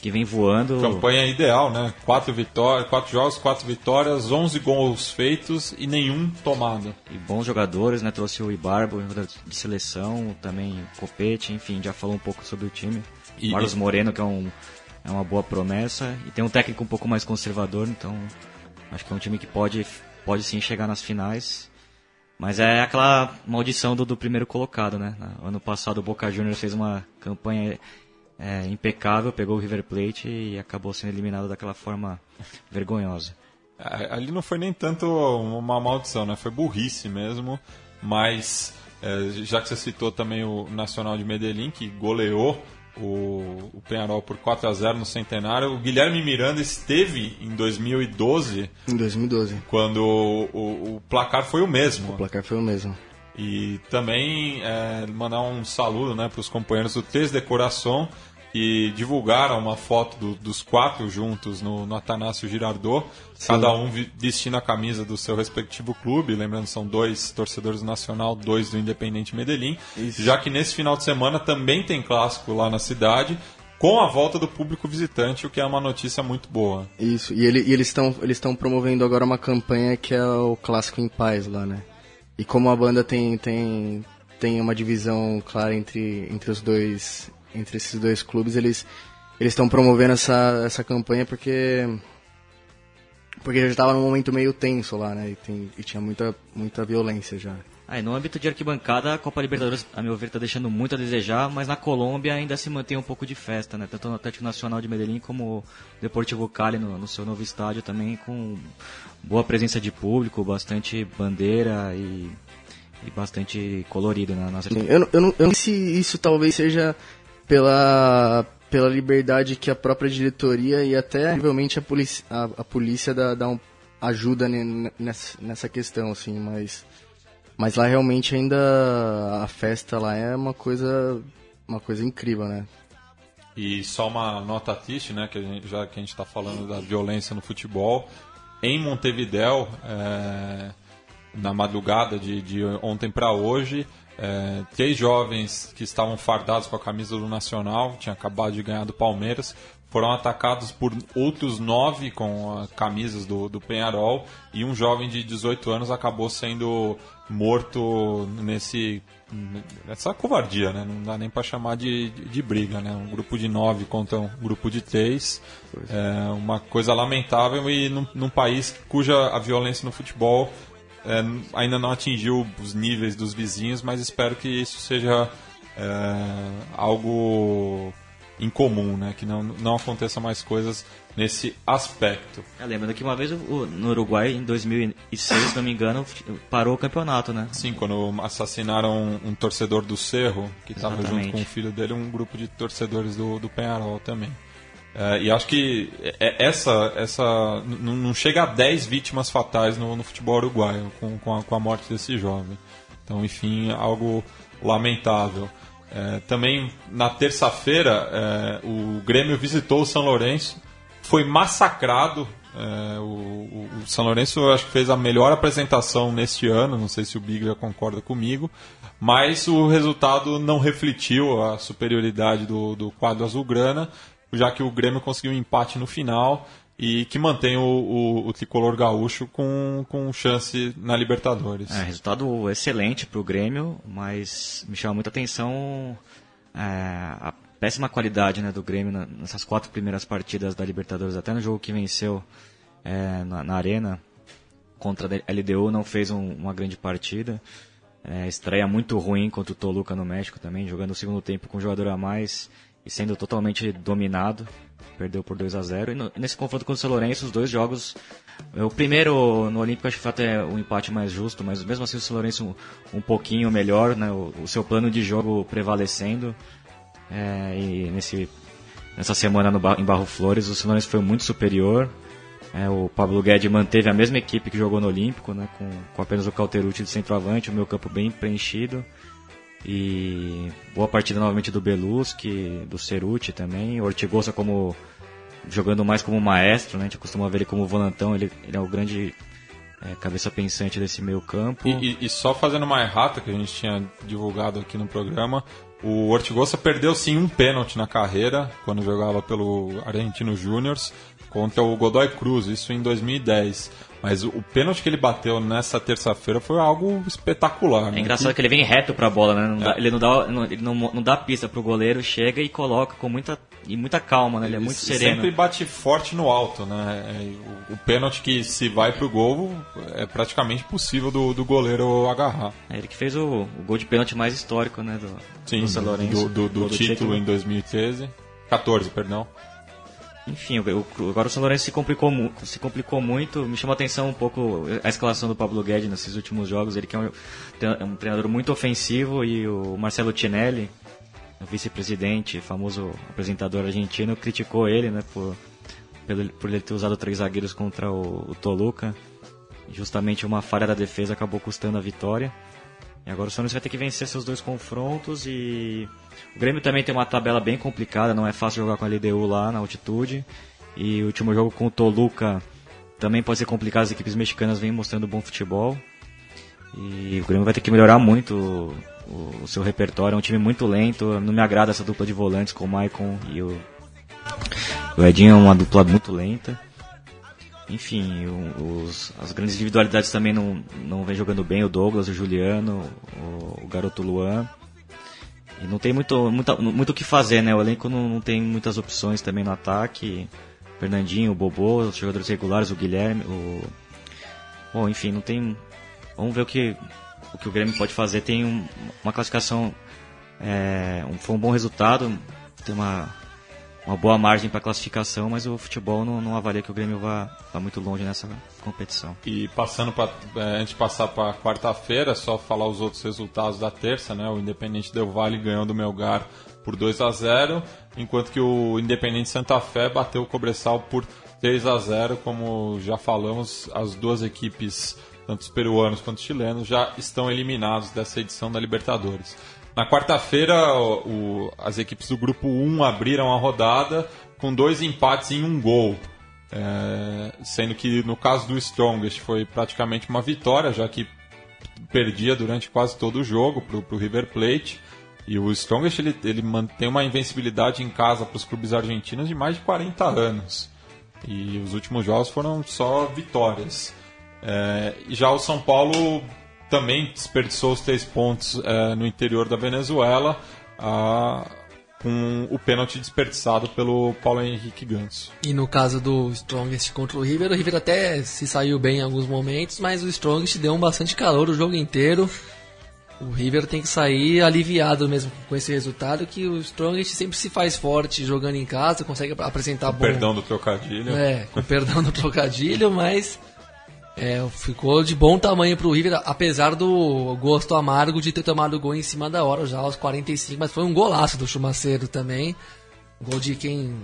S2: que vem voando.
S1: Campanha ideal, né? Quatro vitórias, quatro jogos, quatro vitórias, 11 gols feitos e nenhum tomado.
S2: E bons jogadores, né? Trouxe o Ibarbo de seleção, também Copete, enfim, já falou um pouco sobre o time. E, Marlos Moreno, que é um é uma boa promessa e tem um técnico um pouco mais conservador, então acho que é um time que pode, pode sim chegar nas finais. Mas é aquela maldição do, do primeiro colocado, né? Ano passado o Boca Juniors fez uma campanha é, impecável, pegou o River Plate e acabou sendo eliminado daquela forma vergonhosa.
S1: Ali não foi nem tanto uma maldição, né? Foi burrice mesmo, mas é, já que você citou também o Nacional de Medellín, que goleou o, o Penharol por 4 a 0 no Centenário. O Guilherme Miranda esteve em 2012.
S3: Em 2012.
S1: Quando o, o, o placar foi o mesmo.
S3: O placar foi o mesmo.
S1: E também é, mandar um saludo né, para os companheiros do Três Decoração que divulgaram uma foto do, dos quatro juntos no, no Atanásio Girardot, Sim. cada um vestindo a camisa do seu respectivo clube, lembrando são dois torcedores do Nacional, dois do Independente Medellín, Isso. já que nesse final de semana também tem clássico lá na cidade, com a volta do público visitante, o que é uma notícia muito boa.
S3: Isso, e, ele, e eles estão eles promovendo agora uma campanha que é o Clássico em Paz lá, né? E como a banda tem, tem, tem uma divisão clara entre, entre os dois entre esses dois clubes, eles eles estão promovendo essa, essa campanha porque porque já estava num momento meio tenso lá, né? E, tem, e tinha muita, muita violência já.
S2: Ah, no âmbito de arquibancada, a Copa Libertadores, a meu ver, está deixando muito a desejar, mas na Colômbia ainda se mantém um pouco de festa, né? Tanto no Atlético Nacional de Medellín como o Deportivo Cali no, no seu novo estádio também, com boa presença de público, bastante bandeira e, e bastante colorido na nossa...
S3: Sim, eu, eu, não, eu não sei se isso talvez seja pela, pela liberdade que a própria diretoria e até provavelmente a polícia, a, a polícia dá, dá um, ajuda nessa, nessa questão, assim, mas, mas lá realmente ainda a festa lá é uma coisa, uma coisa incrível, né?
S1: E só uma nota triste, né, que gente, já que a gente está falando da violência no futebol, em Montevidéu, é, na madrugada de, de ontem para hoje, é, três jovens que estavam fardados com a camisa do Nacional, tinha acabado de ganhar do Palmeiras, foram atacados por outros nove com camisas do, do Penharol e um jovem de 18 anos acabou sendo morto nesse nessa covardia, né? Não dá nem para chamar de, de, de, briga, né? Um grupo de nove contra um grupo de três, é uma coisa lamentável e num, num país cuja a violência no futebol é, ainda não atingiu os níveis dos vizinhos, mas espero que isso seja é, algo incomum, né? Que não, não aconteça mais coisas nesse aspecto.
S2: É, lembrando que uma vez o, no Uruguai, em 2006, se não me engano, parou o campeonato, né?
S1: Sim, quando assassinaram um, um torcedor do Cerro, que estava junto com o filho dele, um grupo de torcedores do, do Penharol também. É, e acho que é, essa, essa não chega a 10 vítimas fatais no, no futebol uruguaio com, com a, com, a, morte desse jovem. Então, enfim, algo lamentável. É, também na terça-feira, é, o Grêmio visitou o São Lourenço, foi massacrado. É, o, o, São Lourenço acho que fez a melhor apresentação neste ano, não sei se o Biglia concorda comigo, mas o resultado não refletiu a superioridade do, do quadro azulgrana já que o Grêmio conseguiu um empate no final e que mantém o, o, o tricolor gaúcho com, com chance na Libertadores.
S2: É, resultado excelente para o Grêmio, mas me chama muita atenção é, a péssima qualidade né, do Grêmio nessas quatro primeiras partidas da Libertadores, até no jogo que venceu é, na, na, Arena contra a LDU não fez um, uma grande partida. É, estreia muito ruim contra o Toluca no México também, jogando o segundo tempo com um jogador a mais e sendo totalmente dominado. Perdeu por 2 a 0 E no, nesse confronto com o São Lourenço, os dois jogos. O primeiro no Olímpico acho que foi até um empate mais justo, mas mesmo assim o São Lourenço um, um pouquinho melhor, né? O, o, seu plano de jogo prevalecendo. É, e nesse nessa semana no, em Barro Flores. O São Lourenço foi muito superior. É, o Pablo Guedes manteve a mesma equipe que jogou no Olímpico, né, com, com apenas o Calterucci de centroavante, o meu campo bem preenchido. E boa partida novamente do Beluski, do Ceruti também. O Ortigosa como jogando mais como maestro, né? A gente costuma ver ele como volantão, ele, ele é o grande é, cabeça pensante desse meio campo.
S1: E, e- e só fazendo uma errata que a gente tinha divulgado aqui no programa, o Ortigosa perdeu sim um pênalti na carreira, quando jogava pelo Argentino Júniors, contra o Godoy Cruz, isso em 2010. Mas o, o pênalti que ele bateu nessa terça-feira foi algo espetacular.
S2: É
S1: né?
S2: engraçado que ele vem reto pra bola, né? Não dá-
S1: É.
S2: ele não dá, não, ele não, não dá pista pro goleiro, chega e coloca com muita, e muita calma, né? Ele é muito
S1: E
S2: sereno.
S1: Sempre bate forte no alto, né? É, o, o pênalti que se vai pro gol é praticamente possível do, do goleiro agarrar.
S2: É ele que fez o, o gol de pênalti mais histórico, né? Do,
S1: Sim,
S2: do
S1: do, do- do
S2: Gol
S1: título em 2013. 14, perdão.
S2: Enfim, agora o São Lourenço se complicou, se complicou muito. Me chamou a atenção um pouco a escalação do Pablo Guedes nesses últimos jogos. Ele que é um, é um treinador muito ofensivo e o Marcelo Tinelli, vice-presidente, famoso apresentador argentino, criticou ele, né, por, pelo- por ele ter usado três zagueiros contra o, o Toluca. Justamente uma falha da defesa acabou custando a vitória. E agora o São Lourenço vai ter que vencer seus dois confrontos e o Grêmio também tem uma tabela bem complicada, não é fácil jogar com a LDU lá na altitude. E o último jogo com o Toluca também pode ser complicado, as equipes mexicanas vêm mostrando bom futebol. E o Grêmio vai ter que melhorar muito o, o- seu repertório, é um time muito lento, não me agrada essa dupla de volantes com o Maicon e o, o Edinho é uma dupla muito lenta. Enfim, os- as grandes individualidades também não, não vem jogando bem, o Douglas, o Juliano, o, o garoto Luan. E não tem muito, muita- muito o que fazer, né? O elenco não, não tem muitas opções também no ataque. Fernandinho, o Bobô, os jogadores regulares, o Guilherme, o... Bom, enfim, não tem... Vamos ver o que o, que o Grêmio pode fazer. Tem um- uma classificação... É, um, foi um bom resultado, tem uma, uma boa margem para classificação, mas o futebol não, não avalia que o Grêmio vá, vá muito longe nessa competição.
S1: E passando para antes de passar para quarta-feira, só falar os outros resultados da terça, né? O Independente Del Valle ganhou do Melgar por 2 a 0, enquanto que o Independente Santa Fé bateu o Cobressal por 3 a 0, como já falamos, as duas equipes, tanto os peruanos quanto os chilenos, já estão eliminados dessa edição da Libertadores. Na quarta-feira, o- o- as equipes do grupo 1 abriram a rodada com dois empates em um gol. É, sendo que no caso do Strongest foi praticamente uma vitória, já que perdia durante quase todo o jogo para o River Plate. E o Strongest ele, ele mantém uma invencibilidade em casa para os clubes argentinos de mais de 40 anos. E os últimos jogos foram só vitórias. É, já o São Paulo também desperdiçou os três pontos é, no interior da Venezuela ah, com o pênalti desperdiçado pelo Paulo Henrique Ganso.
S4: E no caso do Strongest contra o River, o River até se saiu bem em alguns momentos, mas o Strongest deu um bastante calor o jogo inteiro. O River tem que sair aliviado mesmo com esse resultado, que o Strongest sempre se faz forte jogando em casa, consegue apresentar bom...
S1: Perdão do trocadilho.
S4: É, com perdão do trocadilho, mas é, ficou de bom tamanho pro River, apesar do gosto amargo de ter tomado o gol em cima da hora, já aos 45, mas foi um golaço do Chumaceiro também. Gol de quem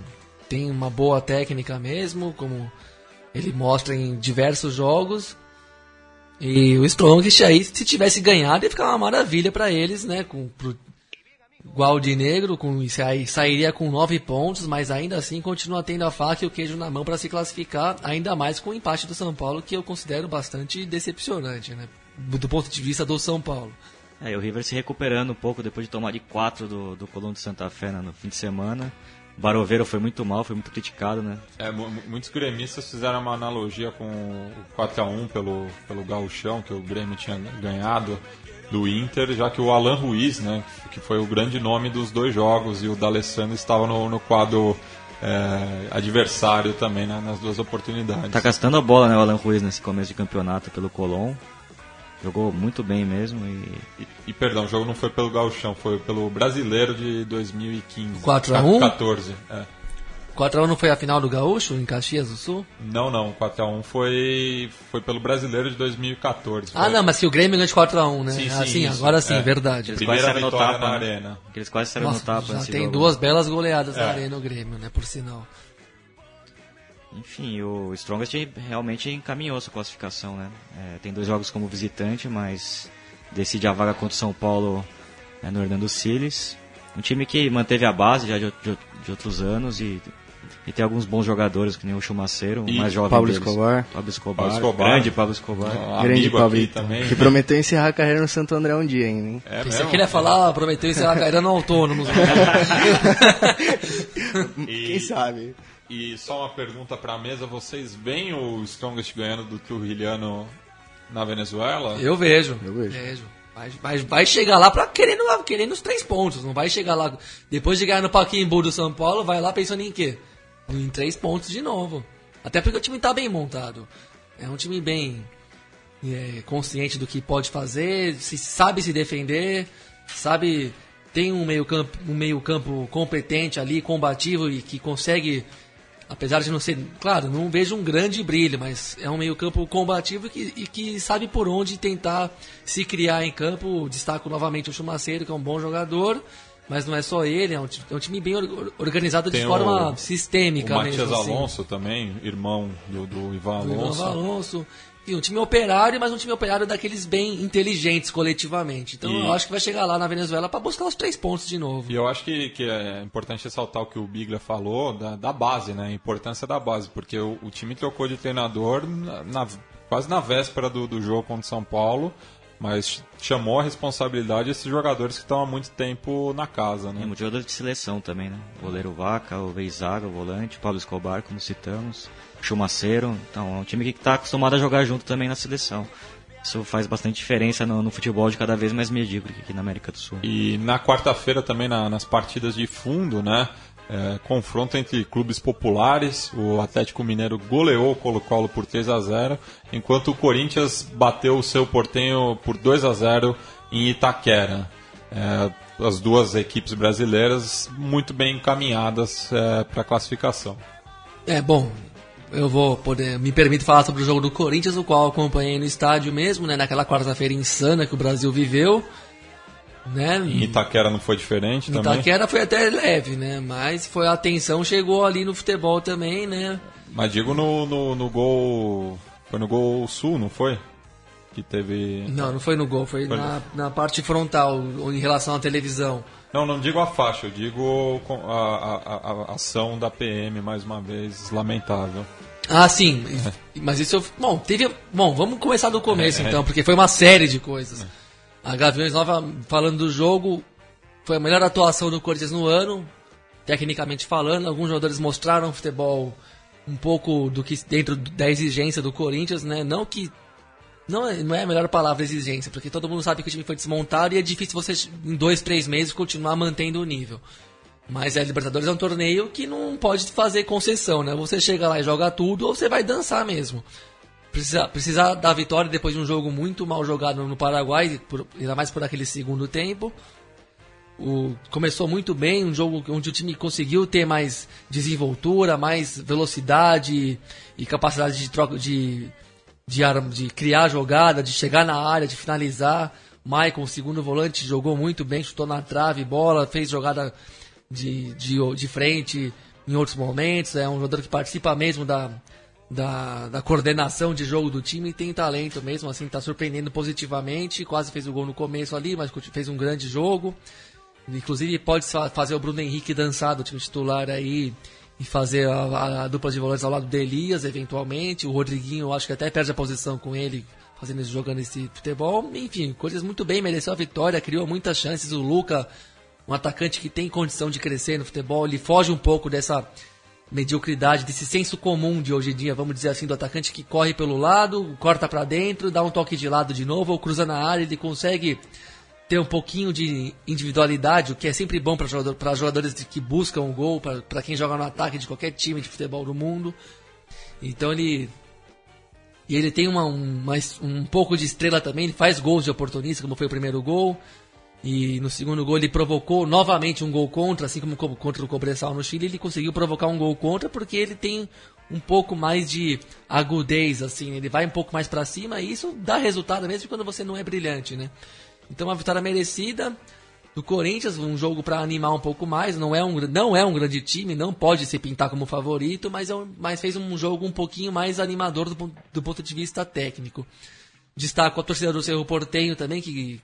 S4: tem uma boa técnica mesmo, como ele mostra em diversos jogos. E o Strongest aí, se tivesse ganhado, ia ficar uma maravilha para eles, né? Com, pro, igual de negro, com, isso aí sairia com nove pontos, mas ainda assim continua tendo a faca e o queijo na mão para se classificar, ainda mais com o empate do São Paulo, que eu considero bastante decepcionante, né? Do ponto de vista do São Paulo.
S2: É, e o River se recuperando um pouco depois de tomar de 4 do, do Colombo de Santa Fé né, no fim de semana. O Baroveiro foi muito mal, foi muito criticado, né?
S1: É, mu- mu- muitos gremistas fizeram uma analogia com o 4x1 pelo, pelo gauchão que o Grêmio tinha ganhado do Inter, já que o Alan Ruiz, né, que foi o grande nome dos dois jogos, e o D'Alessandro estava no, no quadro é, adversário também né, nas duas oportunidades.
S2: Tá gastando a bola, né, o Alan Ruiz nesse começo de campeonato pelo Colom. Jogou muito bem mesmo e
S1: E, e, perdão, o jogo não foi pelo gauchão, foi pelo brasileiro de 2015.
S4: 4 a 1?
S1: 14, é.
S4: 4x1 não foi a final do Gaúcho, em Caxias do Sul?
S1: Não, não. 4x1 foi, foi pelo brasileiro de 2014.
S4: Ah,
S1: Foi
S4: não, mas que o Grêmio ganhou de 4x1, né?
S1: Sim,
S4: ah,
S1: sim,
S4: agora sim,
S1: É.
S4: verdade.
S2: Eles
S1: Primeira
S2: quase no
S1: vitória
S2: tapa
S1: na
S2: né?
S1: arena.
S2: Eles quase saíram no
S4: Nossa,
S2: tapa
S4: já tem
S2: jogo.
S4: duas belas goleadas
S1: É.
S4: na arena o Grêmio, né? Por sinal.
S2: Enfim, o Strongest realmente encaminhou sua classificação, né? É, tem dois jogos como visitante, mas decide a vaga contra o São Paulo né, no Hernando Siles. Um time que manteve a base já de, de- de outros anos e, e tem alguns bons jogadores, que nem o Chumaceiro, o
S1: E
S2: mais jovem
S3: Pablo
S2: deles.
S3: Escobar.
S2: Pablo Escobar.
S1: Pablo Escobar.
S2: Grande Pablo Escobar.
S1: Um
S3: Grande Pablito.
S1: também.
S3: Que prometeu encerrar a carreira no Santo André um dia ainda, hein?
S1: É
S4: Pensei
S1: mesmo?
S4: que ele ia falar, ah, prometeu encerrar a carreira no autônomo.
S1: E-
S3: Quem sabe?
S1: E só uma pergunta pra mesa, vocês veem o Strongest ganhando do Trujillano na Venezuela?
S4: Eu vejo.
S3: Eu vejo.
S4: Vai, vai, vai chegar lá pra querendo, querendo os três pontos. Não vai chegar lá. Depois de ganhar no Paquimbu do São Paulo, vai lá pensando em quê? Em três pontos de novo. Até porque o time tá bem montado. É um time bem é, consciente do que pode fazer, se, sabe se defender, sabe. Tem um meio campo, um meio campo competente ali, combativo e que consegue apesar de não ser, claro, não vejo um grande brilho, mas é um meio-campo combativo e que, e que sabe por onde tentar se criar em campo. Destaco novamente o Chumaceiro, que é um bom jogador, mas não é só ele, é um, é um time bem or- organizado de
S1: Tem
S4: forma
S1: o-
S4: sistêmica
S1: O Matias
S4: mesmo. assim.
S1: Alonso também, irmão do, do Ivan
S4: Do Ivan
S1: Alonso.
S4: Alonso. E um time operário, mas um time operário daqueles bem inteligentes coletivamente. Então
S1: E-
S4: eu acho que vai chegar lá na Venezuela para buscar os três pontos de novo.
S1: E eu acho que, que é importante ressaltar o que o Biglia falou da, da base, né? A importância da base, porque o, o time trocou de treinador na, na- quase na véspera do, do jogo contra o São Paulo, mas chamou a responsabilidade esses jogadores que estão há muito tempo na casa, né?
S2: muito jogador de seleção também, né? O goleiro Vaca, o Veizaga, o volante, o Pablo Escobar, como citamos, o Chumaceiro. Então, é um time que está acostumado a jogar junto também na seleção. Isso faz bastante diferença no, no futebol de cada vez mais medíocre aqui na América do Sul.
S1: E na quarta-feira também na- nas partidas de fundo, né? É, confronto entre clubes populares. O Atlético Mineiro goleou o Colo-Colo por 3 a 0 enquanto o Corinthians bateu o seu Portenho por 2 a 0 em Itaquera. É, as duas equipes brasileiras muito bem encaminhadas para a classificação.
S4: É, bom, eu vou poder, me permito falar sobre o jogo do Corinthians, o qual acompanhei no estádio mesmo, né, naquela quarta-feira insana que o Brasil viveu, né?
S1: Em Itaquera não foi diferente também.
S4: Itaquera foi até leve, né? Mas foi a atenção chegou ali no futebol também, né?
S1: Mas digo no, no, no gol. Foi no gol sul, não foi? Que teve.
S4: Não, não foi no gol, foi
S1: Foi
S4: na, na parte frontal, em relação à televisão.
S1: Não, não digo a faixa, eu digo a, a- a- ação da PM, mais uma vez, lamentável.
S4: Ah, sim. Mas isso eu. Bom, teve. Bom, vamos começar do começo
S1: É.
S4: então, porque foi uma série de coisas. A Gaviões Nova, falando do jogo, foi a melhor atuação do Corinthians no ano, tecnicamente falando. Alguns jogadores mostraram futebol um pouco do que dentro da exigência do Corinthians, né? Não que. Não é, não é a melhor palavra exigência, porque todo mundo sabe que o time foi desmontado e é difícil você, em dois, três meses, continuar mantendo o nível. Mas a Libertadores é um torneio que não pode fazer concessão, né? Você chega lá e joga tudo ou você vai dançar mesmo. Precisa, precisa da vitória depois de um jogo muito mal jogado no Paraguai, por- ainda mais por aquele segundo tempo. O, começou muito bem, um jogo onde o time conseguiu ter mais desenvoltura, mais velocidade e capacidade de troca de, de, de criar jogada, de chegar na área, de finalizar. Maicon, segundo volante, jogou muito bem, chutou na trave, bola, fez jogada de, de, de frente em outros momentos. É um jogador que participa mesmo da, da, da coordenação de jogo do time tem talento mesmo, assim, está surpreendendo positivamente. Quase fez o gol no começo ali, mas fez um grande jogo. Inclusive pode fa- fazer o Bruno Henrique dançar do time titular aí e fazer a, a- a dupla de volantes ao lado do Elias, eventualmente. O Rodriguinho, acho que até perde a posição com ele, fazendo jogando esse futebol. Enfim, coisas muito bem, mereceu a vitória, criou muitas chances. O Luca, um atacante que tem condição de crescer no futebol, ele foge um pouco dessa mediocridade, desse senso comum de hoje em dia, vamos dizer assim, do atacante que corre pelo lado, corta pra dentro, dá um toque de lado de novo, ou cruza na área, ele consegue ter um pouquinho de individualidade, o que é sempre bom para jogador, pra jogadores que buscam o gol, para quem joga no ataque de qualquer time de futebol do mundo. Então ele. E ele tem uma, um, mais- um pouco de estrela também, ele faz gols de oportunista, como foi o primeiro gol. E no segundo gol ele provocou novamente um gol contra, assim como co- contra o Cobressal no Chile, ele conseguiu provocar um gol contra porque ele tem um pouco mais de agudez, assim, ele vai um pouco mais pra cima e isso dá resultado mesmo quando você não é brilhante, né? Então uma vitória merecida do Corinthians, um jogo pra animar um pouco mais, não é um, não é um grande time, não pode se pintar como favorito, mas, é um, mas fez um jogo um pouquinho mais animador do, do ponto de vista técnico. Destaco a torcida do Cerro Portenho também, que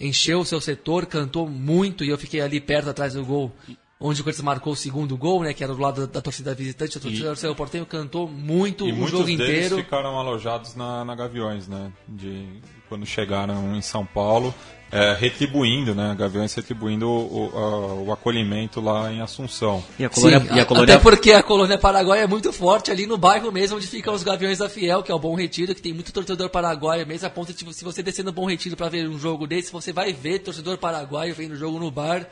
S4: encheu o seu setor, cantou muito e eu fiquei ali perto atrás do gol, onde o Corinthians marcou o segundo gol, né, que era do lado da, da torcida visitante. A torcida do Cerro cantou muito
S1: E
S4: o jogo inteiro.
S1: ficaram alojados na, na Gaviões, né? De, quando chegaram em São Paulo, é, retribuindo, né? Gaviões retribuindo o, o- a- o acolhimento lá em Assunção.
S2: E a colônia,
S4: Sim,
S2: e a colônia
S4: Até porque a colônia Paraguai é muito forte ali no bairro mesmo, onde ficam os Gaviões da Fiel, que é o Bom Retiro, que tem muito torcedor paraguaio mesmo, a ponto de se você descer no Bom Retiro para ver um jogo desse, você vai ver torcedor paraguaio vendo jogo no bar.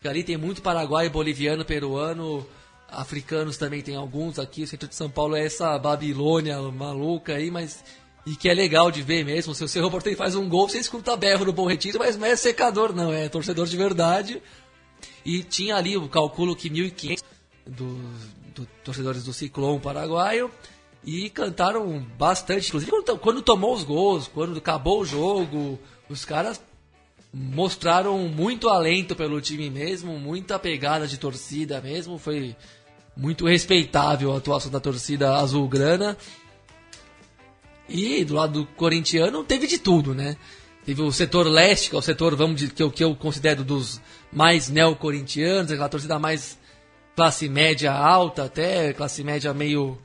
S4: Que ali tem muito paraguaio, boliviano, peruano, africanos também tem alguns aqui. O centro de São Paulo é essa Babilônia maluca aí, mas. E que é legal de ver mesmo. Se o Cerro Porteiro faz um gol, você escuta berro no Bom Retiro, mas não é secador, não, é torcedor de verdade. E tinha ali o cálculo que 1.500 do, do torcedores do Ciclone paraguaio e cantaram bastante. Inclusive, quando, quando tomou os gols, quando acabou o jogo, os caras mostraram muito alento pelo time mesmo, muita pegada de torcida mesmo. Foi muito respeitável a atuação da torcida azulgrana. E do lado do corintiano teve de tudo, né? Teve o setor leste, que é o setor, vamos dizer, que eu, que eu considero dos mais neocorintianos, aquela torcida mais classe média alta até, classe média meio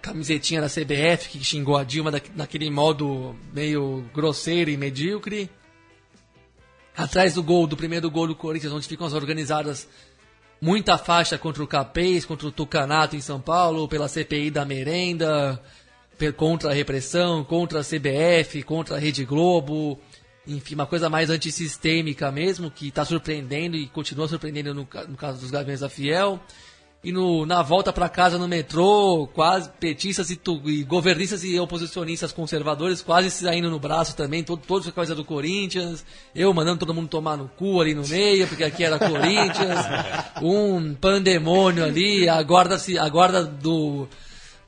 S4: camisetinha da CBF, que xingou a Dilma naquele modo meio grosseiro e medíocre. Atrás do gol, do primeiro gol do Corinthians, onde ficam as organizadas muita faixa contra o Capês, contra o Tucanato em São Paulo, pela CPI da merenda, contra a repressão, contra a CBF, contra a Rede Globo, enfim, uma coisa mais antissistêmica mesmo, que está surpreendendo e continua surpreendendo no, no caso dos Gaviões da Fiel. E no, na volta para casa no metrô, quase petistas e, tu- e governistas e oposicionistas conservadores quase se saindo no braço também, todo, todos por causa do Corinthians. Eu mandando todo mundo tomar no cu ali no meio, porque aqui era Corinthians. Um pandemônio ali, a guarda, a guarda do,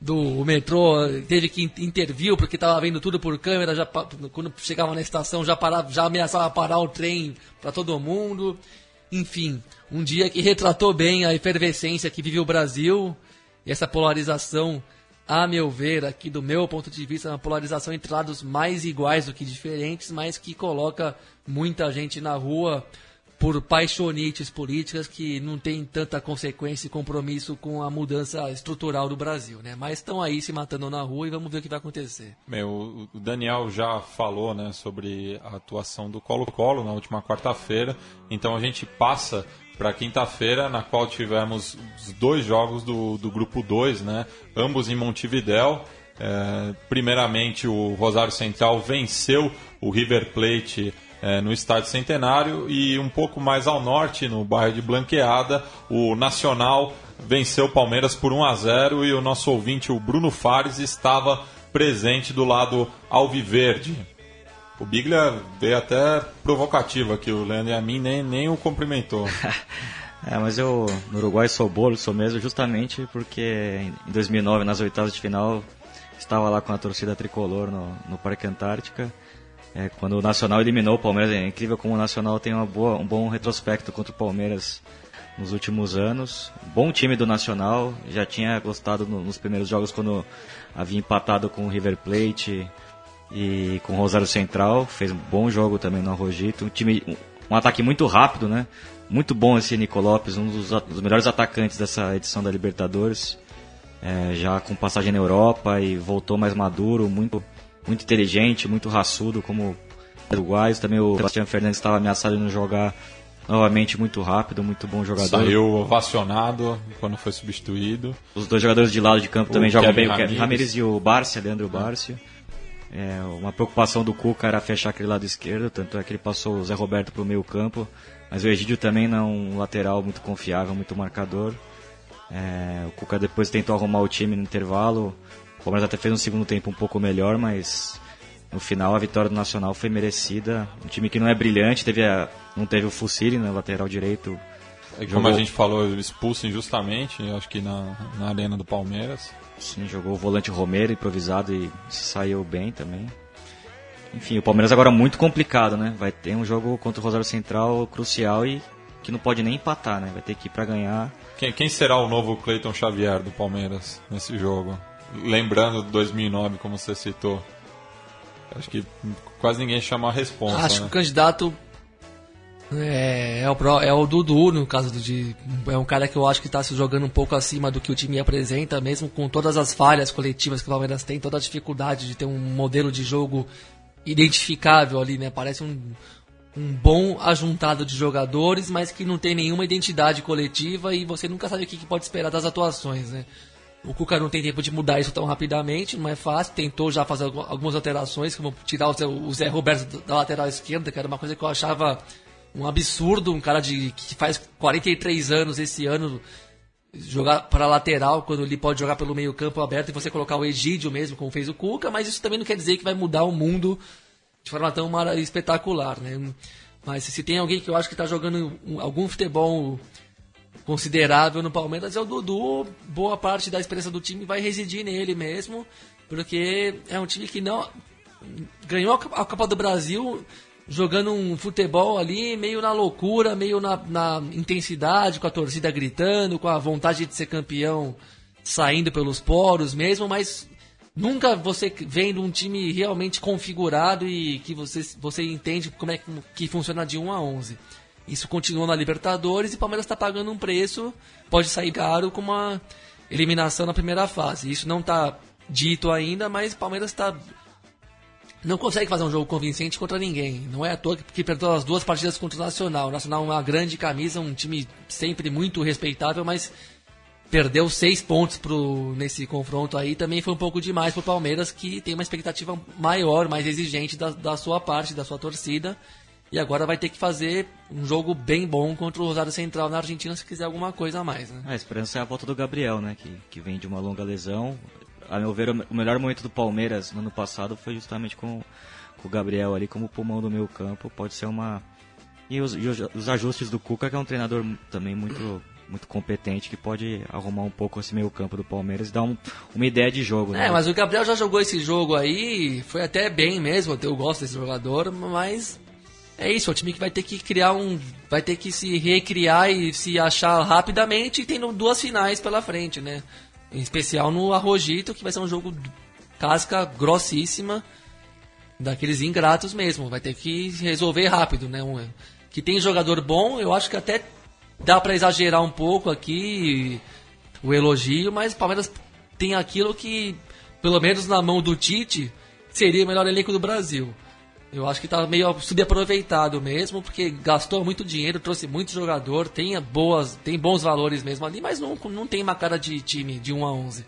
S4: do metrô teve que in- intervir porque estava vendo tudo por câmera, já, quando chegava na estação já, parava, já ameaçava parar o trem para todo mundo. Enfim, um dia que retratou bem a efervescência que vive o Brasil e essa polarização, a meu ver, aqui do meu ponto de vista, é uma polarização entre lados mais iguais do que diferentes, mas que coloca muita gente na rua por paixonites políticas que não tem tanta consequência e compromisso com a mudança estrutural do Brasil, né? Mas estão aí se matando na rua e vamos ver o que vai acontecer.
S1: Meu, o Daniel já falou né, sobre a atuação do Colo-Colo na última quarta-feira, então a gente passa para quinta-feira, na qual tivemos os dois jogos do, do grupo 2, né, ambos em Montevidéu. É, primeiramente, o Rosário Central venceu o River Plate é, no Estádio Centenário e um pouco mais ao norte, no bairro de Blanqueada, o Nacional venceu o Palmeiras por 1 a 0 e o nosso ouvinte, o Bruno Fares, estava presente do lado alviverde. O Biglia veio até provocativo aqui, o Leandro e a mim nem, nem o cumprimentou.
S2: É, mas eu no Uruguai sou bolo, sou mesmo, justamente porque em 2009, nas oitavas de final, estava lá com a torcida tricolor no, no Parque Antártica. É, quando o Nacional eliminou o Palmeiras, é incrível como o Nacional tem uma boa, um bom retrospecto contra o Palmeiras nos últimos anos. Bom time do Nacional, já tinha gostado no- nos primeiros jogos quando havia empatado com o River Plate e com o Rosário Central. Fez um bom jogo também no Arrojito. Um time, um, um ataque muito rápido, né? Muito bom esse Nico Lopes, um dos, dos melhores atacantes dessa edição da Libertadores. É, já com passagem na Europa e voltou mais maduro, muito, muito inteligente, muito raçudo, como uruguaios. Também o Sebastião Fernandes estava ameaçado de não jogar novamente muito rápido, muito bom jogador.
S1: Saiu ovacionado quando foi substituído.
S2: Os dois jogadores de lado de campo
S1: O
S2: também jogam bem, o Kevin.
S1: Ramírez
S2: e o Bárcia, Leandro Bárcia. É, uma preocupação do Cuca era fechar aquele lado esquerdo, tanto é que ele passou o Zé Roberto para o meio campo, mas o Egídio também não é um lateral muito confiável, muito marcador. É, o Cuca depois tentou arrumar o time no intervalo, o Palmeiras até fez um segundo tempo um pouco melhor, mas no final a vitória do Nacional foi merecida. Um time que não é brilhante, teve a, não teve o Fucili, né, lateral direito.
S1: É, Como
S2: Jogou-
S1: a gente falou, expulso injustamente, acho que na, na arena do Palmeiras.
S2: Sim, jogou o volante Romero improvisado e se saiu bem também. Enfim, o Palmeiras agora é muito complicado, né? Vai ter um jogo contra o Rosário Central crucial e que não pode nem empatar, né? Vai ter que ir pra ganhar.
S1: Quem, quem será o novo Cleiton Xavier do Palmeiras nesse jogo? Lembrando de 2009, como você citou. Acho que quase ninguém chama a responsa,
S4: Acho que
S1: né?
S4: o candidato é, é o, é o Dudu, no caso do de. É um cara que eu acho que está se jogando um pouco acima do que o time apresenta, mesmo com todas as falhas coletivas que o Palmeiras tem, toda a dificuldade de ter um modelo de jogo identificável ali, né? Parece um, um bom ajuntado de jogadores, mas que não tem nenhuma identidade coletiva e você nunca sabe o que, que pode esperar das atuações, né? O Cuca não tem tempo de mudar isso tão rapidamente, não é fácil. Tentou já fazer algu- algumas alterações, como tirar o Zé, Roberto da lateral esquerda, que era uma coisa que eu achava um absurdo. Um cara de, que faz 43 anos esse ano jogar para lateral, quando ele pode jogar pelo meio campo aberto e você colocar o Egídio mesmo, como fez o Cuca. Mas isso também não quer dizer que vai mudar o mundo de forma tão espetacular, né? Mas se tem alguém que eu acho que está jogando um- algum futebol considerável no Palmeiras é o Dudu. Boa parte da experiência do time vai residir nele mesmo, porque é um time que não ganhou a Copa- do Brasil jogando um futebol ali meio na loucura, meio na, na intensidade, com a torcida gritando, com a vontade de ser campeão saindo pelos poros mesmo, mas nunca você vendo um time realmente configurado e que você, você entende como é que funciona de 1 a 11. Isso continua na Libertadores e o Palmeiras está pagando um preço, pode sair caro com uma eliminação na primeira fase. Isso não está dito ainda, mas o Palmeiras está não consegue fazer um jogo convincente contra ninguém. Não é à toa que, que perdeu as duas partidas contra o Nacional. O Nacional é uma grande camisa, um time sempre muito respeitável, mas perdeu seis pontos pro, nesse confronto aí. Também foi um pouco demais pro Palmeiras, que tem uma expectativa maior, mais exigente da, da sua parte, da sua torcida. E agora vai ter que fazer um jogo bem bom contra o Rosário Central na Argentina se quiser alguma coisa a mais. Né?
S2: A esperança é a volta do Gabriel, né? Que, que vem de uma longa lesão. A meu ver, o melhor momento do Palmeiras no ano passado foi justamente com, com o Gabriel ali como pulmão do meio campo. Pode ser uma. E os, e os, ajustes do Cuca, que é um treinador também muito, muito competente, que pode arrumar um pouco esse meio campo do Palmeiras e dar um- uma ideia de jogo. né?
S4: É, mas o Gabriel já jogou esse jogo aí, foi até bem mesmo, eu gosto desse jogador, mas é isso, é o time que vai ter que criar um. Vai ter que se recriar e se achar rapidamente e tendo duas finais pela frente, né? Em especial no Arrojito, que vai ser um jogo casca grossíssima, daqueles ingratos mesmo. Vai ter que resolver rápido, né? Um- que tem jogador bom, eu acho que até dá pra exagerar um pouco aqui o elogio, mas o Palmeiras tem aquilo que, pelo menos na mão do Tite, seria o melhor elenco do Brasil. Eu acho que tá meio subaproveitado mesmo, porque gastou muito dinheiro, trouxe muito jogador, tem, boas, tem bons valores mesmo ali, mas não, não tem uma cara de time de 1 a 11.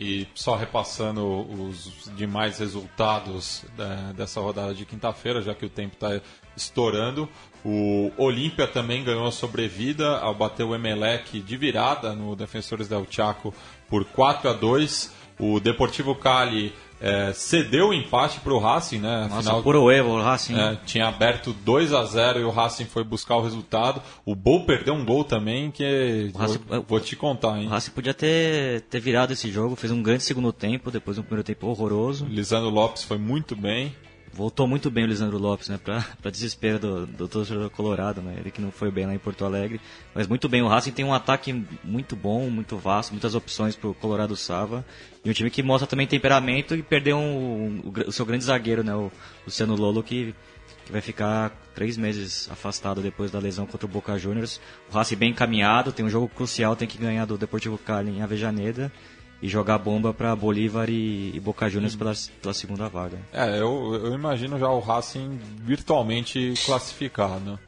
S1: E só repassando os demais resultados é, dessa rodada de quinta-feira, já que o tempo está estourando. O Olímpia também ganhou a sobrevida ao bater o Emelec de virada no Defensores del Chaco por 4 a 2 O Deportivo Cali é, cedeu o empate para o Racing, né?
S2: Nossa, puro erro, o Racing.
S1: É, tinha aberto 2 a 0 e o Racing foi buscar o resultado. O Bol perdeu um gol também, que
S2: Racing-
S1: vou, vou te contar, hein?
S2: O Racing podia ter, ter virado esse jogo, fez um grande segundo tempo, depois um primeiro tempo horroroso.
S1: Lisandro Lopes foi muito bem.
S2: Voltou muito bem o Lisandro Lopes, né? Pra, pra desespero do, do torcedor colorado, né? Ele que não foi bem lá em Porto Alegre. Mas muito bem, o Racing tem um ataque muito bom, muito vasto, muitas opções pro Colorado Sava. E um time que mostra também temperamento e perdeu um- o, o seu grande zagueiro, né? O Luciano Lolo, que, que vai ficar três meses afastado depois da lesão contra o Boca Juniors. O Racing bem encaminhado, tem um jogo crucial, tem que ganhar do Deportivo Cali em Avejaneda. E jogar bomba para Bolívar e, e Boca Juniors pela, pela segunda vaga.
S1: É, eu, eu imagino já o Racing virtualmente classificado.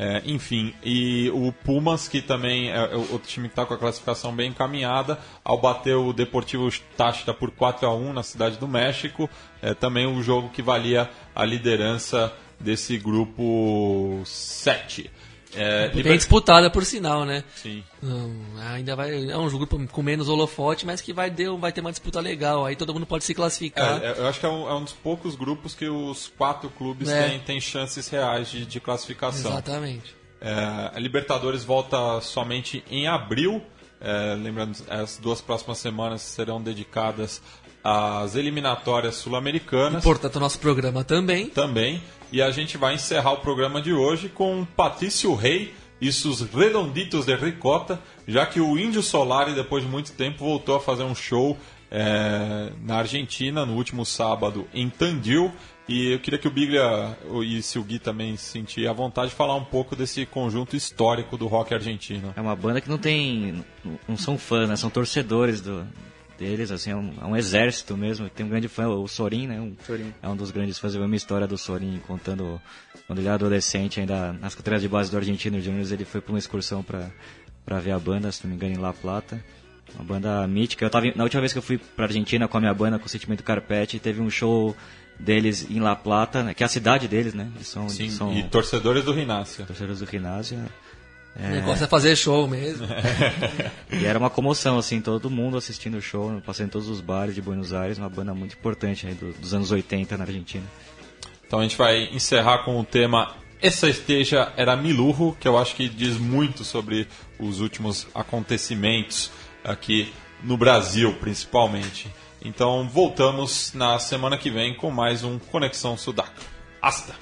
S1: É, enfim, e o Pumas, que também é o outro time que está com a classificação bem encaminhada, ao bater o Deportivo Táchira por 4 a 1 na Cidade do México, é também um jogo que valia a liderança desse grupo 7. É,
S4: Bem disputada, por sinal, né?
S1: Sim.
S4: Hum, ainda vai. É um grupo com menos holofote, mas que vai, ter, vai ter uma disputa legal. Aí todo mundo pode se classificar.
S1: É, eu acho que é um, é um dos poucos grupos que os quatro clubes
S4: É.
S1: têm, têm chances reais de, de classificação.
S4: Exatamente.
S1: É, a Libertadores volta somente em abril. É, lembrando, as duas próximas semanas serão dedicadas às eliminatórias sul-americanas.
S4: Portanto, o nosso programa também.
S1: Também. E a gente vai encerrar o programa de hoje com Patrício Rei e seus Redonditos de Ricota, já que o Índio Solari, depois de muito tempo, voltou a fazer um show é, na Argentina no último sábado em Tandil. E eu queria que o Biglia e se o Gui também sentir a vontade de falar um pouco desse conjunto histórico do rock argentino.
S2: É uma banda que não tem. não são fãs, né? São torcedores do, deles, assim, é um, é um exército mesmo. Tem um grande fã, o Sorin, né? Um,
S3: Sorin.
S2: É um dos grandes fãs. Eu vi uma história do Sorin contando quando ele era adolescente, ainda nas categorias de base do Argentino Juniors, ele foi para uma excursão para para ver a banda, se não me engano, em La Plata. Uma banda mítica. Eu tava, na última vez que eu fui pra Argentina com a minha banda, com o Sentimento Carpete, teve um show deles em La Plata, né, que é a cidade deles, né? Eles são,
S1: Sim,
S2: são
S1: e torcedores do Rinácia.
S2: torcedores do ginásio.
S4: O negócio é fazer show mesmo.
S2: E era uma comoção, assim, todo mundo assistindo o show, passando em todos os bares de Buenos Aires, uma banda muito importante aí do- dos anos 80 na Argentina.
S1: Então a gente vai encerrar com o tema Essa esteja era Milurro, que eu acho que diz muito sobre os últimos acontecimentos aqui no Brasil, principalmente. Então voltamos na semana que vem com mais um Conexão Sudaca. Hasta!